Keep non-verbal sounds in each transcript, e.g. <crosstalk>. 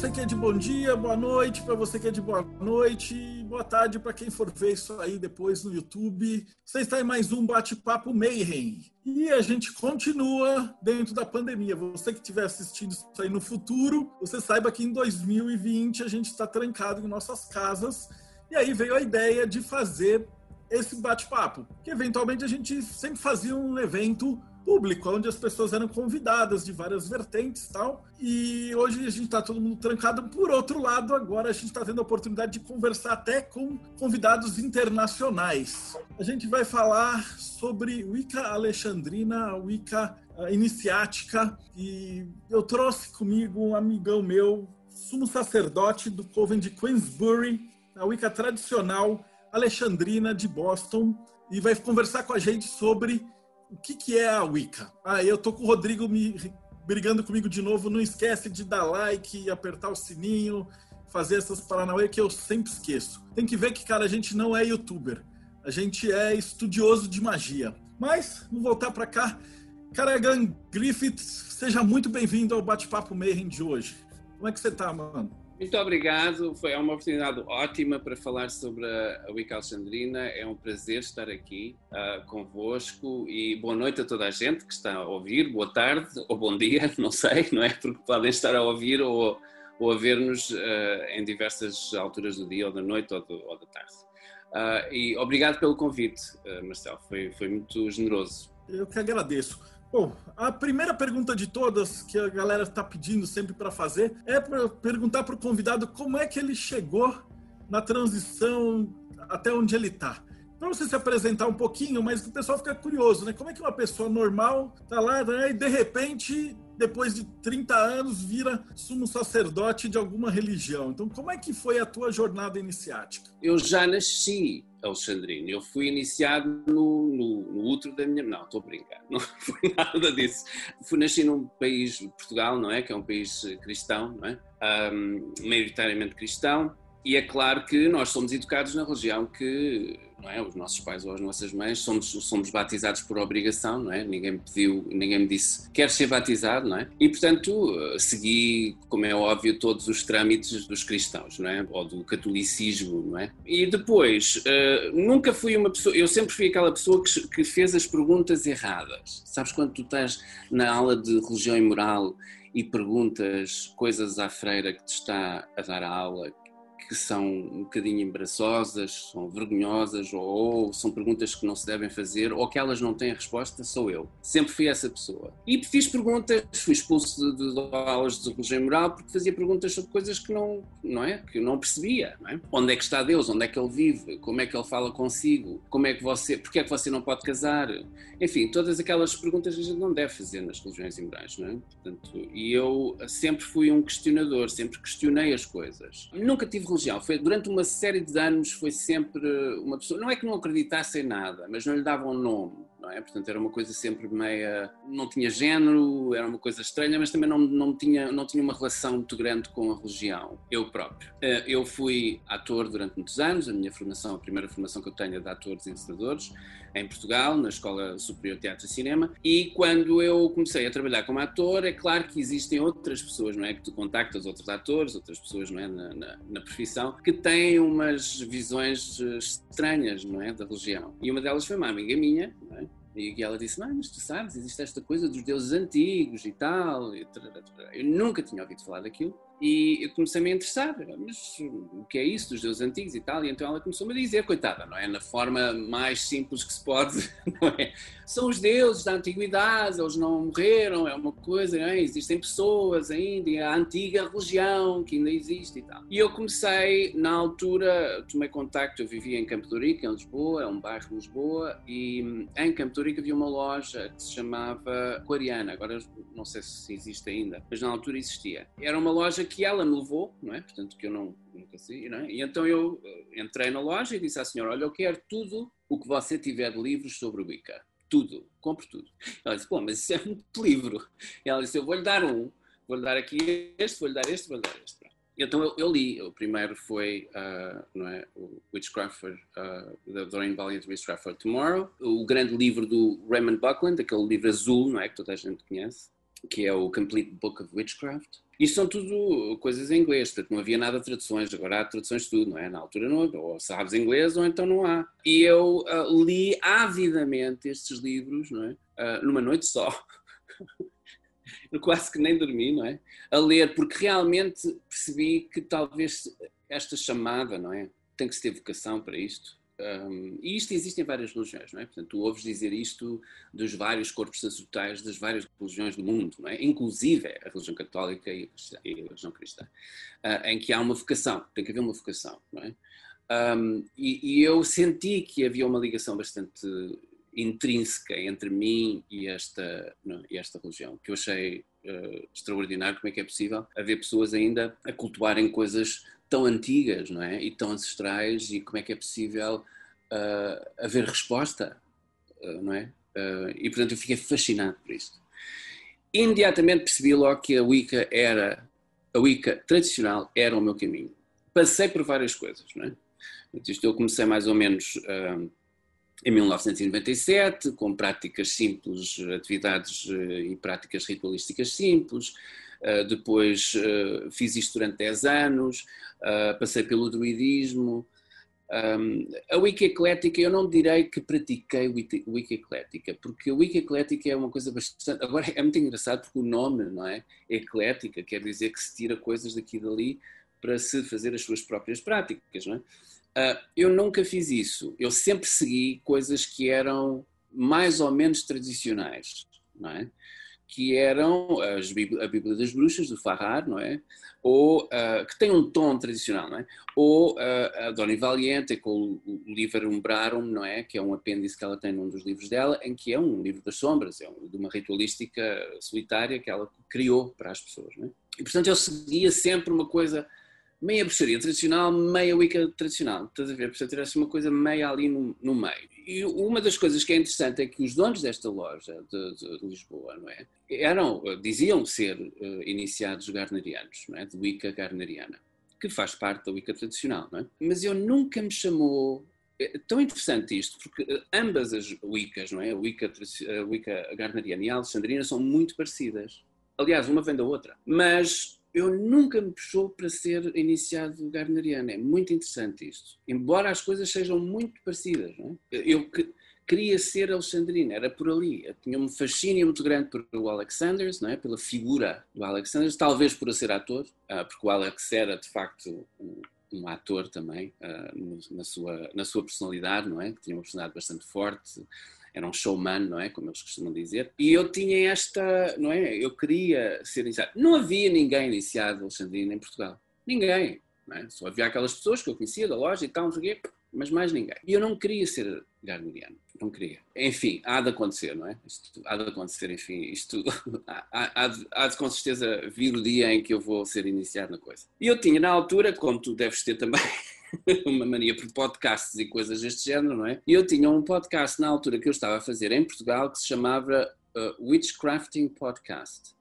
você que é de bom dia, boa noite, para você que é de boa noite, boa tarde para quem for ver isso aí depois no YouTube. Você está em mais um bate-papo Mayhem. E a gente continua dentro da pandemia. Você que estiver assistindo isso aí no futuro, você saiba que em 2020 a gente está trancado em nossas casas. E aí veio a ideia de fazer esse bate-papo, que eventualmente a gente sempre fazia um evento público, onde as pessoas eram convidadas de várias vertentes e tal. E hoje a gente está todo mundo trancado. Por outro lado, agora a gente está tendo a oportunidade de conversar até com convidados internacionais. A gente vai falar sobre Wicca Alexandrina, Wicca Iniciática, e eu trouxe comigo um amigão meu, sumo sacerdote do Coven de Queensbury, a Wicca tradicional alexandrina de Boston, e vai conversar com a gente sobre o que, que é a Wicca? Ah, eu tô com o Rodrigo me brigando comigo de novo. Não esquece de dar like, apertar o sininho, fazer essas paranauê que eu sempre esqueço. Tem que ver que, cara, a gente não é youtuber. A gente é estudioso de magia. Mas, vamos voltar para cá. Karagan Griffith, seja muito bem-vindo ao Bate-Papo Mayhem de hoje. Como é que você tá, mano? Muito obrigado, foi uma oportunidade ótima para falar sobre a Wicca Alexandrina. É um prazer estar aqui uh, convosco e boa noite a toda a gente que está a ouvir, boa tarde ou bom dia, <laughs> não sei, não é? Porque podem estar a ouvir ou, ou a ver-nos uh, em diversas alturas do dia ou da noite ou, do, ou da tarde. Uh, e obrigado pelo convite, Marcelo, foi, foi muito generoso. Eu que agradeço. Bom, a primeira pergunta de todas que a galera está pedindo sempre para fazer é para perguntar para o convidado como é que ele chegou na transição até onde ele está. Para você se apresentar um pouquinho, mas o pessoal fica curioso, né? Como é que uma pessoa normal está lá né, e de repente, depois de 30 anos, vira sumo sacerdote de alguma religião? Então, como é que foi a tua jornada iniciática? Eu já nasci Alexandrino. Eu fui iniciado no, no, no útero da minha. Não, estou a brincar, não <laughs> foi nada disso. Fui nasci num país, Portugal, não é? Que é um país cristão, não é? Um, maioritariamente cristão, e é claro que nós somos educados na religião que não é? Os nossos pais ou as nossas mães somos, somos batizados por obrigação, não é? Ninguém me pediu, ninguém me disse quer ser batizado, não é? E portanto segui, como é óbvio, todos os trâmites dos cristãos, não é? Ou do catolicismo, não é? E depois uh, nunca fui uma pessoa, eu sempre fui aquela pessoa que, que fez as perguntas erradas. Sabes quando tu estás na aula de religião e moral e perguntas coisas à freira que te está a dar a aula que são um bocadinho embaraçosas, são vergonhosas, ou, ou, são perguntas que não se devem fazer, ou que elas não têm resposta, sou eu. Sempre fui essa pessoa. E fiz perguntas, fui expulso de, de, aulas de religião moral porque fazia perguntas sobre coisas que não, não é? Que eu não percebia, não é? Onde é que está Deus? Onde é que ele vive? Como é que ele fala consigo? Como é que você, porque é que você não pode casar? Enfim, todas aquelas perguntas que a gente não deve fazer nas religiões morais, não é? Portanto, e eu sempre fui um questionador, sempre questionei as coisas. Nunca tive religião. Foi, durante uma série de anos foi sempre uma pessoa, não é que não acreditasse em nada, mas não lhe davam um nome não é? Portanto, era uma coisa sempre meia. não tinha género, era uma coisa estranha, mas também não, não, tinha, não tinha uma relação muito grande com a religião, eu próprio. Eh, eu fui ator durante muitos anos, a minha formação, a primeira formação que eu tenho é de atores e ensinadores, em Portugal, na Escola Superior de Teatro e Cinema, e quando eu comecei a trabalhar como ator, é claro que existem outras pessoas, não é? Que tu contactas outros atores, outras pessoas, não é? Na, na, na profissão, que têm umas visões eh, estranhas, não é? Da religião. E uma delas foi uma amiga minha, não é? E ela disse: mas tu sabes, existe esta coisa dos deuses antigos e tal. Eu nunca tinha ouvido falar daquilo. E eu comecei-me a interessar, mas o que é isso dos deuses antigos e tal? E então ela começou-me a dizer, coitada, não é? Na forma mais simples que se pode, <laughs> não é? São os deuses da antiguidade, eles não morreram, é uma coisa, é? Existem pessoas ainda, e a antiga religião que ainda existe e tal. E eu comecei, na altura, tomei contacto, eu vivia em Campo de Rico, em Lisboa, é um bairro de Lisboa, e em Campo de Rico havia uma loja que se chamava Aquariana, agora não sei se existe ainda, mas na altura existia. Era uma loja que ela me levou, não é? Portanto, que eu não, nunca sei, não é? E então eu eh, entrei na loja e disse à senhora: Olha, eu quero tudo o que você tiver de livros sobre o Wicca. Tudo, compre tudo. Ela disse: Pô, mas isso é muito livro. E ela disse: Eu vou-lhe dar um, vou-lhe dar aqui este, vou-lhe dar este, vou-lhe dar este. Então eu, eu, li, o primeiro foi uh, não é, o Witchcraft uh, The Doreen Valiant Witchcraft for Tomorrow, o grande livro do Raymond Buckland, aquele livro azul, não é, que toda a gente conhece, que é o Complete Book of Witchcraft. Isto são tudo coisas em inglês, portanto não havia nada de traduções, agora há traduções de tudo, não é? Na altura não, ou sabes inglês ou então não há. E eu uh, li avidamente estes livros, não é? numa noite só. <laughs> quase que nem dormi, não é? A ler, porque realmente percebi que talvez esta chamada, não é? Tem que se ter vocação para isto. E isto existe em várias religiões, não é? Portanto, tu ouves dizer isto dos vários corpos sacerdotais das várias religiões do mundo, não é? Inclusive a religião católica e a religião cristã, uh, em que há uma vocação, tem que haver uma vocação, não é? Um, e, e, eu senti que havia uma ligação bastante intrínseca entre mim e esta, não, e esta religião, que eu achei uh, extraordinário como é que é possível haver pessoas ainda a cultuarem coisas tão antigas não é? e tão ancestrais e como é que é possível uh, haver resposta, uh, não é? e portanto eu fiquei fascinado por isto. Imediatamente percebi logo que a Wicca era, a Wicca tradicional era o meu caminho. Passei por várias coisas, não é? Isto eu comecei mais ou menos em 1997, com práticas simples, atividades e práticas ritualísticas simples. Uh, depois uh, fiz isto durante 10 anos, uh, passei pelo druidismo. A Wicca Eclética, eu não direi que pratiquei Wicca Eclética, porque a Wicca Eclética é uma coisa bastante. Agora é muito engraçado porque o nome, não é? Eclética, quer dizer que se tira coisas daqui e dali para se fazer as suas próprias práticas, não é? Uh, eu nunca fiz isso. Eu sempre segui coisas que eram mais ou menos tradicionais, não é? Que eram as, a Bíblia das Bruxas, do Farrar, não é? Ou, uh, que tem um tom tradicional, não é? Ou uh, a Dona Valiente, com o, o livro Umbrarum, não é? Que é um apêndice que ela tem num dos livros dela, em que é um livro das sombras, é um, de uma ritualística solitária que ela criou para as pessoas, não é? E, portanto, eu seguia sempre uma coisa meia bruxaria tradicional, meia Wicca tradicional. Estás a ver? Portanto, tivesse uma coisa meia ali no, no, meio. E uma das coisas que é interessante é que os donos desta loja de, de, Lisboa, não é? Eram, diziam ser uh, iniciados garnerianos, não é? De Wicca garneriana, que faz parte da Wicca tradicional, não é? Mas eu nunca me chamou é tão interessante isto, porque eh, ambas as Wiccas, não é? A Wicca, a Wicca Garneriana e a Alexandrina são muito parecidas. Aliás, uma vem da outra. Mas eu nunca me puxou para ser iniciado garneriano. É muito interessante isto. Embora as coisas sejam muito parecidas. Não é? Eu que, queria ser alexandrino, era por ali. Eu tinha um fascínio muito grande pelo Alexanders, não é? pela figura do Alexanders, talvez por ser ator, ah, porque o Alex era de facto um, ator também, uh, na, sua, na sua personalidade, não é? Que tinha uma personalidade bastante forte, era um showman, não é? Como eles costumam dizer. E eu tinha esta, não é? Eu queria ser iniciado. Não havia ninguém iniciado Alexandrina em Portugal. Ninguém. Não é? Só havia aquelas pessoas que eu conhecia da loja e tal, não sei o quê, mas mais ninguém. E eu não queria ser gardneriano. Não queria. Enfim, há de acontecer, não é? Isto, há de acontecer, enfim, isto <laughs> há, há, de, há de com certeza vir o dia em que eu vou ser iniciado na coisa. E eu tinha na altura, como tu deves ter também, <laughs> <laughs> uma mania por podcasts e coisas deste género, não é? E eu tinha um podcast na altura que eu estava a fazer em Portugal que se chamava uh, Witchcrafting Podcast.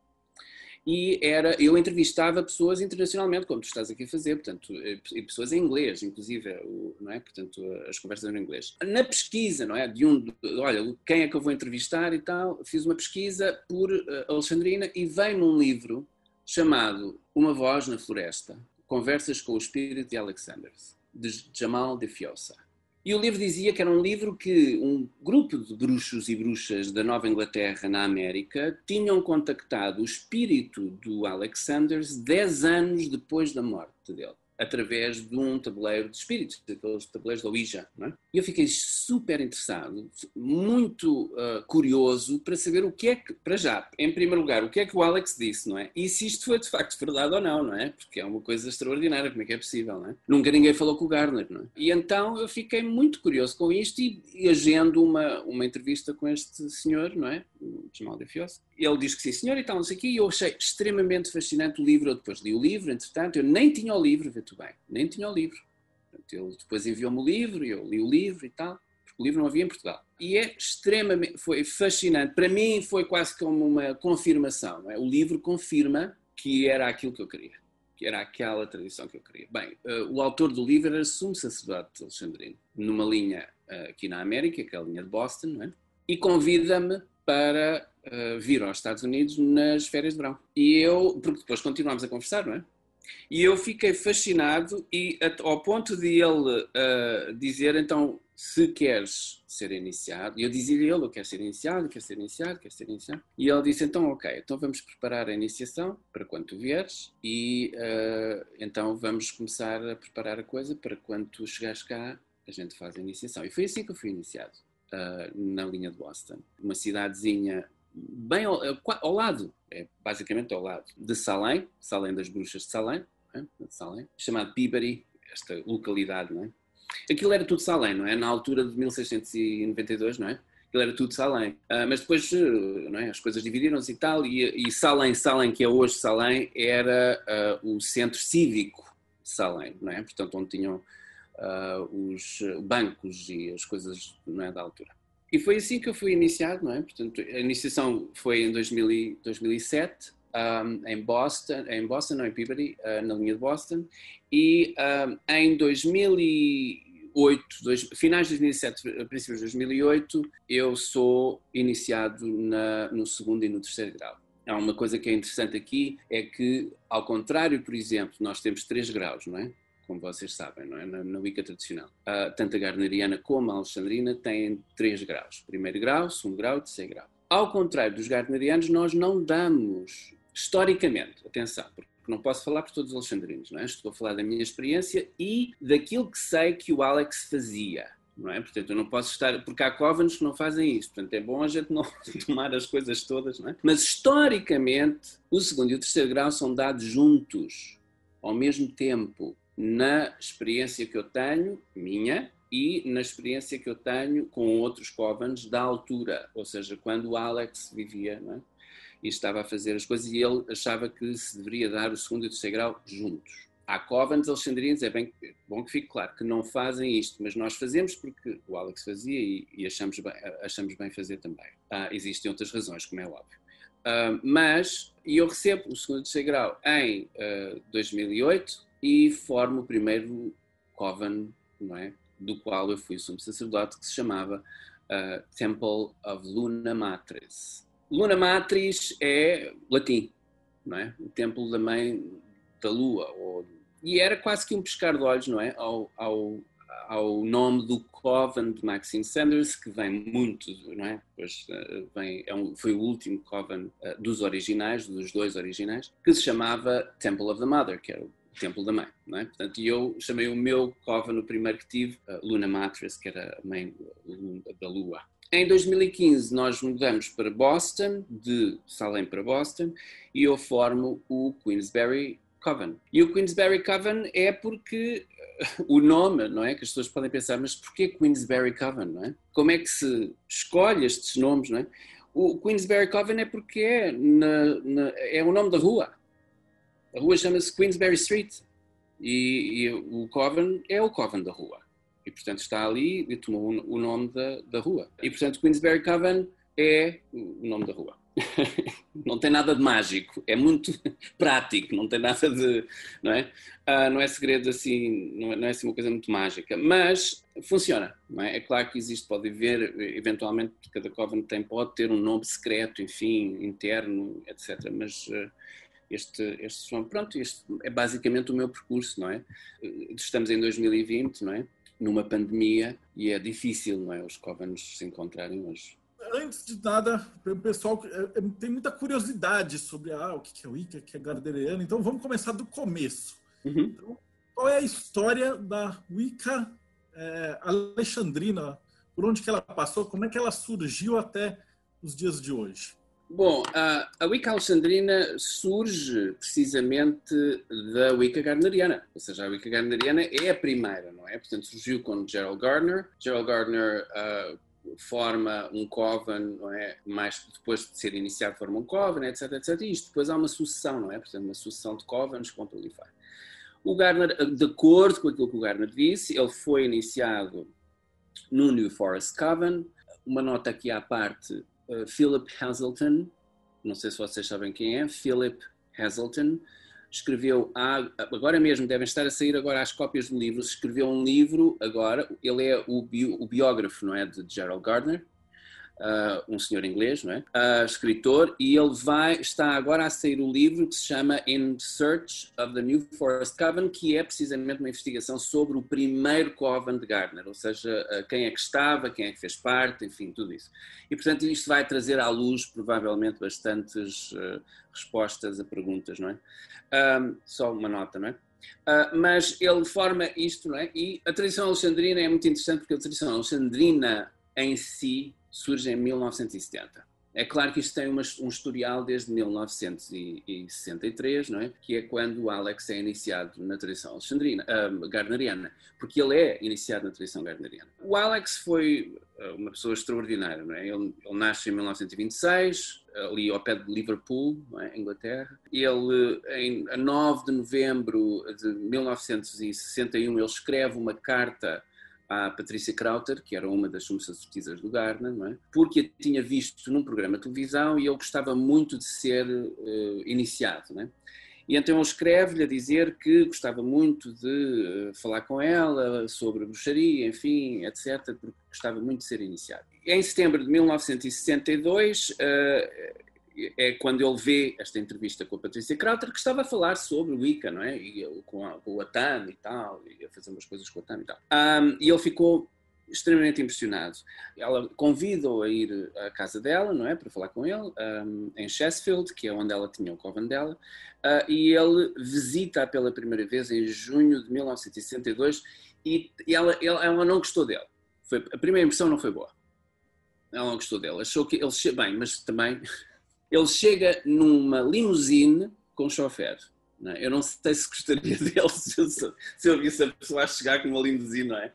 E era, eu entrevistava pessoas internacionalmente, como tu estás aqui a fazer, portanto, eh, e pessoas em inglês, inclusive, não é? Portanto, as conversas eram em inglês. Na pesquisa, não é? De um, olha, quem é que eu vou entrevistar e tal, fiz uma pesquisa por uh, Alexandrina e veio num livro chamado Uma Voz na Floresta, Conversas com o Espírito de Alexanders de Jamal de Fiosa. E o livro dizia que era um livro que um grupo de bruxos e bruxas da Nova Inglaterra, na América, tinham contactado o espírito do Alexanders 10 anos depois da morte dele. Através de um tabuleiro de espíritos, daqueles tabuleiros da Ouija. É? E eu fiquei super interessado, muito uh, curioso para saber o que é que, para já, em primeiro lugar, o que é que o Alex disse, não é? E se isto foi de facto verdade ou não, não é? Porque é uma coisa extraordinária, como é que é possível, não é? Nunca ninguém falou com o Gardner, não é? E então eu fiquei muito curioso com isto e, e agendo uma, uma entrevista com este senhor, não é? O Jamal de Fios. Ele diz que sim, senhor, e tal, não sei o quê, e eu achei extremamente fascinante o livro. Eu depois li o livro, entretanto, eu nem tinha o livro, tu bem, nem tinha o livro. Ele depois enviou-me o livro, e eu li o livro e tal, porque o livro não havia em Portugal. E é extremamente, foi fascinante. Para mim foi quase como uma confirmação. É? O livro confirma que era aquilo que eu queria, que era aquela tradição que eu queria. Bem, uh, o autor do livro era sumo sacerdote alexandrino, numa linha uh, aqui na América, que é a linha de Boston, é? e convida-me para uh, vir aos Estados Unidos nas férias de verão. E eu, porque depois continuámos a conversar, não é? E eu fiquei fascinado e ao ponto de ele uh, dizer então se queres ser iniciado, e eu dizia-lhe ele, eu quero ser iniciado, quero ser iniciado, quero ser iniciado. E ele disse, então ok, então vamos preparar a iniciação para quando tu vieres e uh, então vamos começar a preparar a coisa para quando tu chegares cá a gente faz a iniciação. E foi assim que eu fui iniciado, uh, na linha de Boston. Uma cidadezinha bem ao, ao, lado, é basicamente ao lado, de Salem, Salem das Bruxas de Salem, é? Salem chamado Peabody, esta localidade, não é? Aquilo era tudo Salem, não é? Na altura de 1692, não é? Aquilo era tudo Salem. Uh, mas depois, uh, não é? As coisas dividiram-se e tal, e, e Salem, Salem, que é hoje Salem, era uh, o centro cívico de Salem, não é? Portanto, onde tinham os bancos e as coisas, não é? Da altura. E foi assim que eu fui iniciado, não é? Portanto, a iniciação foi em 2000, 2007, um, em Boston, em Boston, não em Peabody, uh, na linha de Boston, e um, em 2008, dois, finais de 2007, princípios de 2008, eu sou iniciado na, no segundo e no terceiro grau. Há uma coisa que é interessante aqui, é que, ao contrário, por exemplo, nós temos três graus, não é? Como vocês sabem, não é? na, na Wicca tradicional. Uh, tanto a Gardneriana como a Alexandrina têm três graus: primeiro grau, segundo grau e terceiro grau. Ao contrário dos Gardnerianos, nós não damos, historicamente, atenção, porque não posso falar por todos os alexandrinos, não é? estou a falar da minha experiência e daquilo que sei que o Alex fazia. Não é? Portanto, eu não posso estar. Porque há cóvanos que não fazem isto. Portanto, é bom a gente não <laughs> tomar as coisas todas. Não é? Mas, historicamente, o segundo e o terceiro grau são dados juntos, ao mesmo tempo na experiência que eu tenho, minha, e na experiência que eu tenho com outros Covens da altura, ou seja, quando o Alex vivia é? e estava a fazer as coisas e ele achava que se deveria dar o segundo e o terceiro grau juntos. Há Covens alexandrinos, é bem bom que fique claro, que não fazem isto, mas nós fazemos porque o Alex fazia e, e achamos, bem, achamos bem fazer também. Ah, existem outras razões, como é óbvio. Uh, mas, e eu recebo o segundo e terceiro grau em uh, ah, 2008, e formo o primeiro coven, não é? do qual eu fui sumo sacerdote, que se chamava uh, Temple of Luna Matris. Luna Matris é latim, não é? O templo da mãe da lua. Ou... E era quase que um pescar de olhos, não é? Ao, ao, ao nome do Coven de Maxine Sanders, que vem muito, não é? Pois, uh, vem, é um, foi o último Coven uh, dos originais, dos dois originais, que se chamava Temple of the Mother, que era o templo da mãe, não é? Portanto, eu chamei o meu cova no primeiro que tive, Luna Mattress, que era a mãe da lua. Em 2015 nós mudamos para Boston, de Salem para Boston, e eu formo o Queensberry Coven. E o Queensberry Coven é porque <laughs> o nome, não é? Que as pessoas podem pensar, mas porquê Queensberry Coven, não é? Como é que se escolhe estes nomes, não é? O Queensberry Coven é porque é, na, na, é o nome da rua. A rua chama-se Queensberry Street e, e, o Coven é o Coven da rua. E, portanto, está ali e tomou o nome da, da rua. E, portanto, Queensberry Coven é o nome da rua. <laughs> não tem nada de mágico, é muito <laughs> prático, não tem nada de. Não é, uh, não é segredo assim, não é, não é assim uma coisa muito mágica, mas funciona. É? é claro que existe, pode haver, eventualmente, cada Coven tem, pode ter um nome secreto, enfim, interno, etc. Mas. Este, este som. Pronto, este é basicamente o meu percurso, não é? Estamos em 2020, não é? Numa pandemia e é difícil, não é? Os covanos se encontrarem hoje. Antes de nada, o pessoal é, é, tem muita curiosidade sobre ah, o que é Wicca, o que é Gardneriano, então vamos começar do começo. Uhum. Então, qual é a história da Wicca é, alexandrina? Por onde que ela passou? Como é que ela surgiu até os dias de hoje? Bom, a, a Wicca alexandrina surge precisamente da Wicca gardneriana, ou seja, a Wicca gardneriana é a primeira, não é? Portanto, surgiu com Gerald Gardner. Gerald Gardner uh, forma um coven, não é? Mais depois de ser iniciado, forma um coven, etc, etc. E isto depois há uma sucessão, não é? Portanto, uma sucessão de covens com proliferam. O Gardner, de acordo com aquilo que o Gardner disse, ele foi iniciado no New Forest Coven. Uma nota aqui à parte, uh, Philip Hazelton, não sei se vocês sabem quem é, Philip Hazelton, escreveu, agora mesmo, devem estar a sair agora as cópias do livro, escreveu um livro agora, ele é o, o biógrafo, não é, de Gerald Gardner, uh, um senhor inglês, não é? Uh, escritor, e ele vai, está agora a sair o livro que se chama In Search of the New Forest Coven, que é precisamente uma investigação sobre o primeiro Coven de Gardner, ou seja, uh, quem é que estava, quem é que fez parte, enfim, tudo isso. E, portanto, isto vai trazer à luz, provavelmente, bastantes respostas a perguntas, não é? só uma nota, não é? Uh, mas ele forma isto, não é? E a tradição alexandrina é muito interessante porque a tradição alexandrina em si surge em 1970. É claro que isto tem uma, um historial desde 1963, não é? que é quando o Alex é iniciado na tradição alexandrina, uh, gardneriana, porque ele é iniciado na tradição gardneriana. O Alex foi uh, uma pessoa extraordinária. Não é? ele, ele nasce em 1926, ali ao pé de Liverpool, é? Inglaterra. Ele, em, a 9 de novembro de 1961, ele escreve uma carta à Patrícia Krauter, que era uma das sacerdotisas do Gardner, não é? porque a tinha visto num programa de televisão e ele gostava muito de ser uh, iniciado. É? E então escreve-lhe a dizer que gostava muito de uh, falar com ela sobre bruxaria, enfim, etc., porque gostava muito de ser iniciado. Em setembro de 1962, uh, é quando ele vê esta entrevista com a Patrícia Krauter, que estava a falar sobre o Wicca, não é? E com, a, com o Atam e tal, e a fazer umas coisas com o Atam e tal. Um, e ele ficou extremamente impressionado. Ela convida-o a ir à casa dela, não é? Para falar com ele, um, em Sheffield, que é onde ela tinha o coven dela, uh, e ele visita-a pela primeira vez em junho de 1962 e ela, ela, ela não gostou dele. Foi, a primeira impressão não foi boa. Ela não gostou dele. Achou que ele, bem, mas também ele chega numa limusine com chofer. Não é? Eu não sei se gostaria <laughs> dele se eu, se eu visse a pessoa chegar com uma limusine, não é?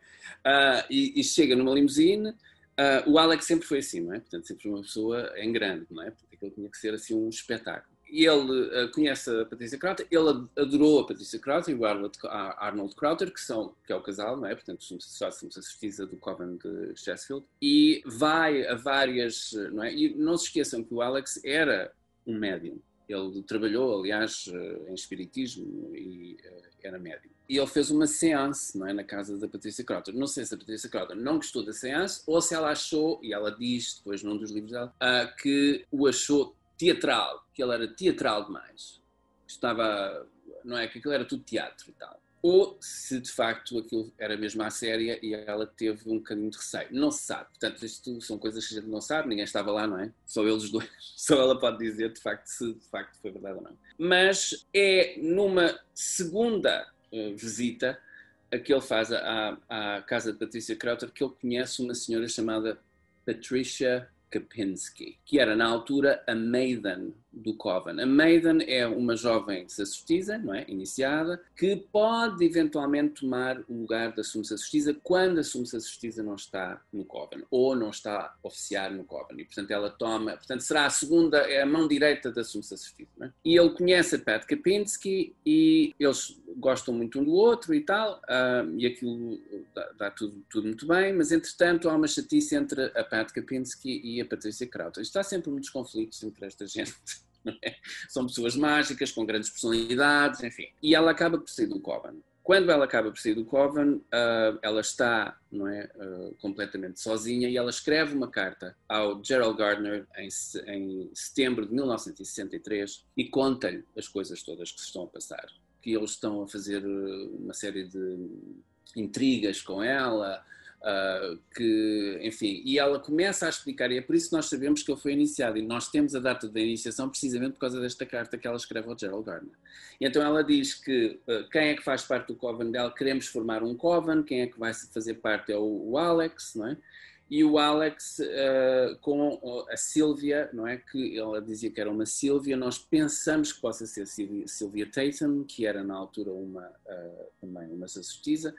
Uh, e, e, chega numa limusine. Uh, o Alex sempre foi assim, não é? Portanto, sempre uma pessoa em grande, não é? Portanto, aquilo tinha que ser assim um espetáculo ele uh, conhece a Patrícia Crowther, ele adorou a Patrícia Crowther e o Arnold, Arnold Crowther, que, são, que é o casal, não é? Portanto, somos sacerdotisa do Coven de Sheffield, e vai a várias, não é? E não se esqueçam que o Alex era um médium. Ele trabalhou, aliás, eh, em espiritismo e uh, era médium. E ele fez uma seance não é, na casa da Patrícia Crowther. Não sei se a Patrícia Crowther não gostou da seance ou se ela achou, e ela diz depois num dos livros dela, uh, que o achou teatral, que ele era teatral demais, estava, não é, que aquilo era tudo teatro e tal. Ou se de facto aquilo era mesmo à séria e ela teve um bocadinho de receio. Não se sabe. Portanto, isto são coisas que a gente não sabe, ninguém estava lá, não é? Só eles dois. <laughs> Só ela pode dizer de facto se de facto foi verdade ou não. Mas é numa segunda uh, visita a que ele faz à, à casa de Patrícia Krauter que ele conhece uma senhora chamada Patricia Kapinski, que era na altura a Maiden do Coven. A Maiden é uma jovem sacerdotisa, não é? Iniciada, que pode eventualmente tomar o lugar da suma sacerdotisa quando a suma sacerdotisa não está no Coven ou não está a oficiar no Coven. E, portanto, ela toma, portanto, será a segunda, é a mão direita da suma sacerdotisa. É? E ele conhece a Pat Kapinski e eles gostam muito um do outro e tal, uh, e aquilo dá, dá, tudo, tudo muito bem, mas entretanto há uma chatice entre a Pat Kapinski e a Patrícia Krauter. Está sempre muitos conflitos entre esta gente. É? São pessoas mágicas, com grandes personalidades, enfim. E ela acaba por sair do Coven. Quando ela acaba por sair do Coven, uh, ela está não é, uh, completamente sozinha e ela escreve uma carta ao Gerald Gardner em, em setembro de 1963 e conta-lhe as coisas todas que se estão a passar que eles estão a fazer eh, uma série de intrigas com ela, Uh, que, enfim, e ela começa a explicar, e é por isso que nós sabemos que ele foi iniciado, e nós temos a data da iniciação precisamente por causa desta carta que ela escreve ao Gerald Gardner. E então ela diz que uh, quem é que faz parte do Coven dela, queremos formar um Coven, quem é que vai fazer parte é o, o Alex, não é? E o Alex uh, com a Sylvia, não é? Que ela dizia que era uma Sylvia, nós pensamos que possa ser Sylvia Tatum, que era na altura uma, uh, também uma sacerdotisa,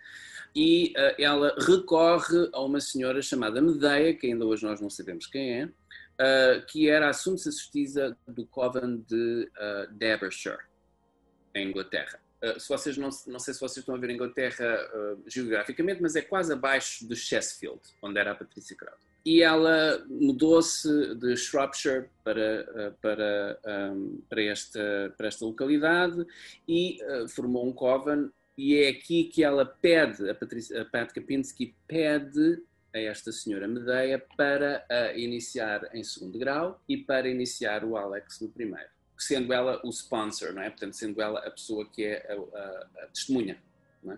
e uh, ela recorre a uma senhora chamada Medeia, que ainda hoje nós não sabemos quem é, que era a suma sacerdotisa do Coven de Derbyshire, em Inglaterra. Uh, se vocês não, não sei se vocês estão a ver a Inglaterra uh, geograficamente, mas é quase abaixo de Sheffield, onde era a Patrícia Crowder. E ela mudou-se de Shropshire para, uh, para, um, para, esta, para esta localidade e formou um coven. E é aqui que ela pede, a, Patrícia, a Pat Kapinski pede a esta senhora Medeia para iniciar em segundo grau e para iniciar o Alex no primeiro sendo ela o sponsor, não é? Portanto, sendo ela a pessoa que é a, a, a testemunha é?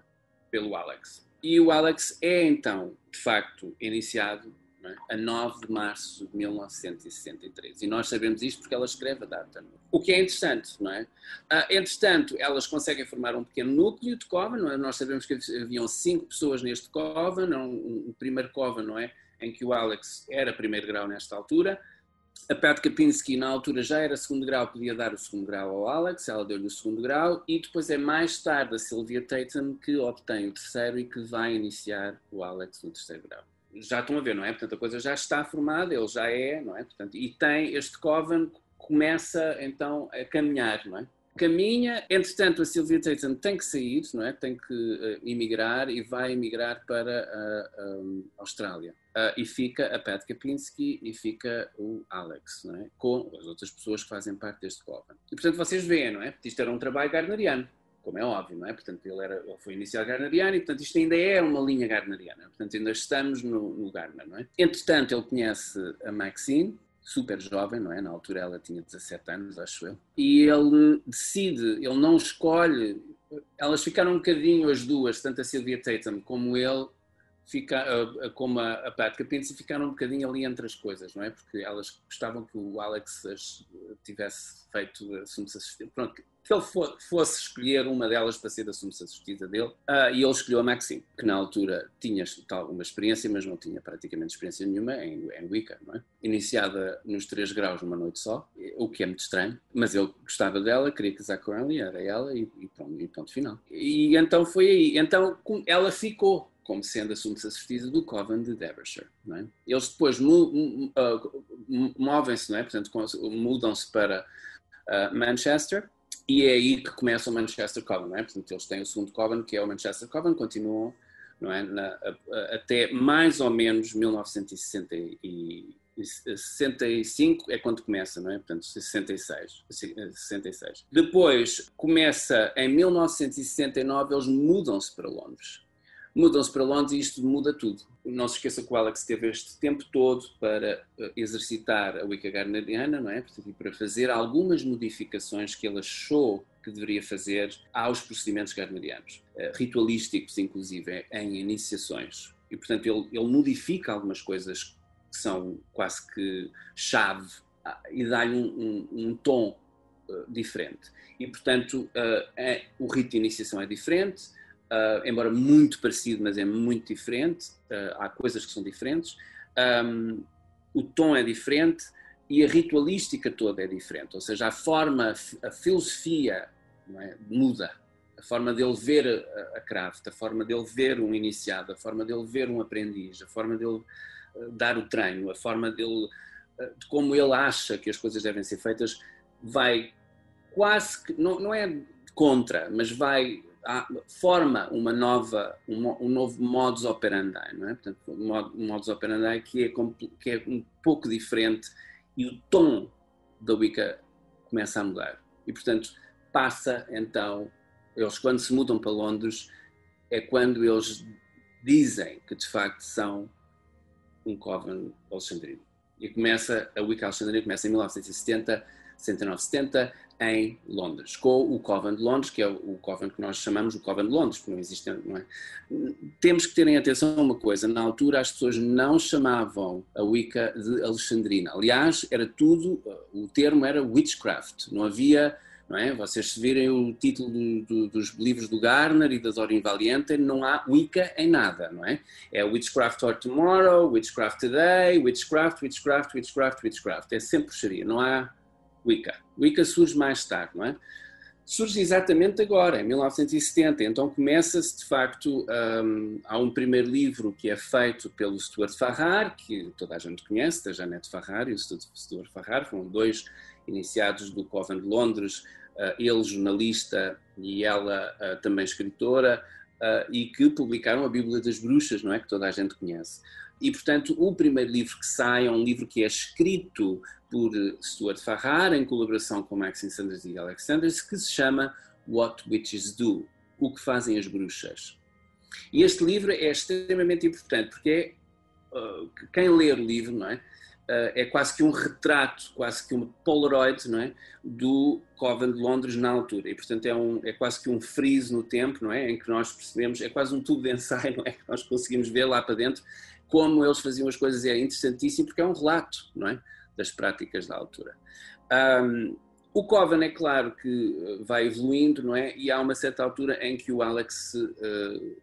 pelo Alex. E o Alex é então, de facto, iniciado é? a 9 de março de 1963. E nós sabemos isto porque ela escreve a data. O que é interessante, não é? Uh, entretanto, elas conseguem formar um pequeno núcleo de Coven, não é? Nós sabemos que haviam cinco pessoas neste Coven, um, um primeiro Coven, não é? Em que o Alex era primeiro grau nesta altura a Pat Kapinski, na altura, já era segundo grau, podia dar o segundo grau ao Alex, ela deu-lhe o segundo grau, e depois é mais tarde a Sylvia Tatum que obtém o terceiro e que vai iniciar o Alex no terceiro grau. Já estão a ver, não é? Portanto, a coisa já está formada, ele já é, não é? Portanto, e tem este Coven, começa então a caminhar, não é? caminha, entretanto a Sylvia Tatum tem que sair, não é? Tem que uh, emigrar e vai emigrar para a um, Austrália. Uh, e fica a Pat Kapinski e fica o Alex, não é? Com as outras pessoas que fazem parte deste coven. E portanto vocês veem, não é? Porque isto era um trabalho garneriano, como é óbvio, não é? Portanto ele, era, ele foi inicial garneriano e portanto isto ainda é uma linha garneriana. Portanto ainda estamos no, no não é? Entretanto ele conhece a Maxine, super jovem, não é? Na altura ela tinha 17 anos, acho eu. E ele decide, ele não escolhe. Elas ficaram um bocadinho as duas, tanto a Sylvia Tatum como ele, fica, como a, a Capinci, ficaram um bocadinho ali entre as coisas, não é? Porque elas gostavam que o Alex as tivesse feito assuntos assistentes. Pronto, que ele fosse escolher uma delas para ser a subsistida dele, uh, e ele escolheu a Maxine, que na altura tinha alguma experiência, mas não tinha praticamente experiência nenhuma em, em Wicca, não é? Iniciada nos três graus numa noite só, o que é muito estranho, mas ele gostava dela, queria casar com ela, e era ela, e, e, pronto, e ponto final. E então foi aí, então ela ficou como sendo a subsistida do Coven de Derbyshire. É? Eles depois ah, movem-se, é? portanto, mudam-se para uh, Manchester, e é aí que começa o Manchester Coven, é? Portanto, eles têm o segundo Coven, que é o Manchester Coven, continuam é? Na, até mais ou menos 1965 é quando começa, não é? Portanto, 66, 66. Depois começa em 1969, eles mudam-se para Londres mudam-se para Londres e isto muda tudo. Não se esqueça que o Alex teve este tempo todo para eh, exercitar a Wicca Garneriana, não é? Portanto, para fazer algumas modificações que ele achou que deveria fazer aos procedimentos garnerianos, eh, ritualísticos, inclusive, em iniciações. E, portanto, ele, ele modifica algumas coisas que são quase que chave ah, e dá-lhe um, um, um, tom uh, diferente. E, portanto, uh, é, o rito de iniciação é diferente, uh, embora muito parecido, mas é muito diferente. Uh, há coisas que são diferentes. Um, o tom é diferente e a ritualística toda é diferente. Ou seja, a forma, a filosofia é, muda. A forma dele ver a, a craft, a forma dele ver um iniciado, a forma dele ver um aprendiz, a forma dele uh, dar o treino, a forma dele, de como ele acha que as coisas devem ser feitas, vai quase que, não, não é contra, mas vai forma uma nova, um, um, novo modus operandi, não é? Portanto, um modus operandi que é, que é um pouco diferente e o tom da Wicca começa a mudar. E, portanto, passa então, eles quando se mudam para Londres, é quando eles dizem que de facto são um Coven alexandrino. E começa, a Wicca alexandrina começa em 1970, 69, 70, em Londres, com o Coven de Londres, que é o Coven que nós chamamos o Coven de Londres, porque não existe, não é? Temos que terem atenção a uma coisa, na altura as pessoas não chamavam a Wicca de Alexandrina, aliás, era tudo, o termo era witchcraft, não havia, não é? Vocês se virem o título do, do, dos livros do Garner e da Dorin Valiente, não há Wicca em nada, não é? É Witchcraft for Tomorrow, Witchcraft Today, Witchcraft, Witchcraft, Witchcraft, Witchcraft, é sempre bruxaria, não há Wicca. Wicca surge mais tarde, não é? Surge exatamente agora, em 1970. Então começa-se, de facto, um, há um primeiro livro que é feito pelo Stuart Farrar, que toda a gente conhece, da Janete Farrar e o Stuart Farrar, foram dois iniciados do Coven de Londres, uh, ele jornalista e ela uh, também escritora, uh, e que publicaram a Bíblia das Bruxas, não é? Que toda a gente conhece. E, portanto, o primeiro livro que sai é um livro que é escrito por Stuart Farrar, em colaboração com Maxine Sanders e Alex Sanders, que se chama What Witches Do O que Fazem as Bruxas. E este livro é extremamente importante porque é, uh, quem ler o livro não é, uh, é quase que um retrato, quase que uma Polaroid não é, do Coven de Londres na altura. E, portanto, é, um, é quase que um freeze no tempo não é, em que nós percebemos, é quase um tubo de ensaio, não é, nós conseguimos ver lá para dentro como eles faziam as coisas é interessantíssimo porque é um relato, não é? Das práticas da altura. Um, o Coven é claro que vai evoluindo, não é? E há uma certa altura em que o Alex uh,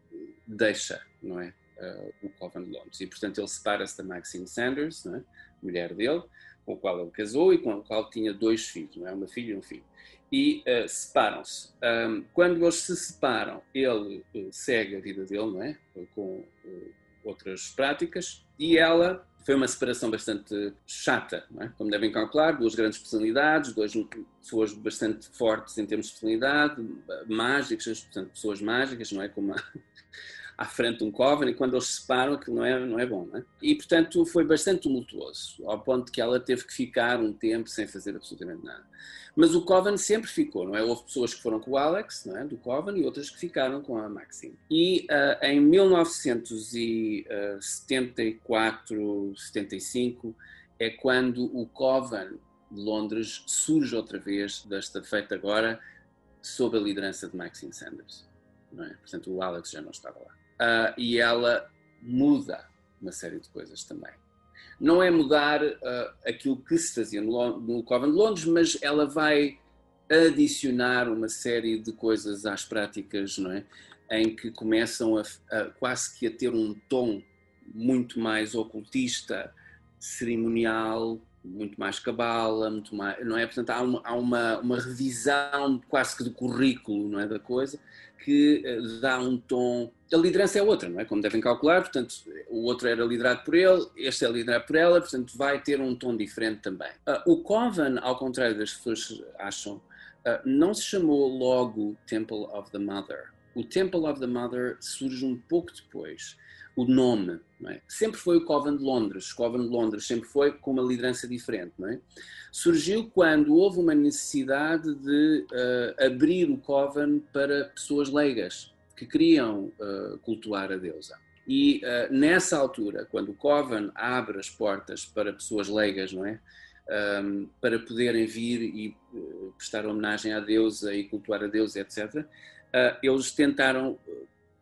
deixa, não é? Uh, o Coven de Londres. E, portanto, ele separa-se da Maxine Sanders, não é? mulher dele, com a qual ele casou e com a qual tinha dois filhos, não é? Uma filha e um filho. E uh, separam-se. Um, quando eles se separam, ele segue a vida dele, não é? Com outras práticas, e ela foi uma separação bastante chata, é? como devem calcular, duas grandes personalidades, duas pessoas bastante fortes em termos de personalidade, mágicas, portanto, pessoas mágicas, não é? Como a, <laughs> à frente de um coven e quando eles se separam aquilo não é, não é bom. Não é? E, portanto, foi bastante tumultuoso, ao ponto que ela teve que ficar um tempo sem fazer absolutamente nada. Mas o Coven sempre ficou, não é? Houve pessoas que foram com o Alex, não é? do Coven, e outras que ficaram com a Maxine. E uh, em 1974, 75, é quando o Coven de Londres surge outra vez, desta feita agora, sob a liderança de Maxine Sanders. É? Portanto, o Alex já não estava lá uh, e ela muda uma série de coisas também. Não é mudar uh, aquilo que se fazia no, no Coven de Londres, mas ela vai adicionar uma série de coisas às práticas, não é? Em que começam a, a quase que a ter um tom muito mais ocultista, cerimonial, muito mais cabala, muito mais, não é? Portanto, há uma, há uma, uma revisão quase que do currículo, não é, da coisa, que uh, dá um tom. A liderança é outra, não é? Como devem calcular, portanto, o outro era liderado por ele, este é liderado por ela, portanto, vai ter um tom diferente também. Uh, o Coven, ao contrário das pessoas acham, uh, não se chamou logo Temple of the Mother. O Temple of the Mother surge um pouco depois o nome. É? Sempre foi o Coven de Londres. O Coven de Londres sempre foi com uma liderança diferente. É? Surgiu quando houve uma necessidade de uh, abrir o Coven para pessoas leigas que queriam uh, cultuar a deusa. E uh, nessa altura, quando o Coven abre as portas para pessoas leigas, não é? Um, para poderem vir e prestar homenagem à deusa e cultuar a deusa, etc., eles tentaram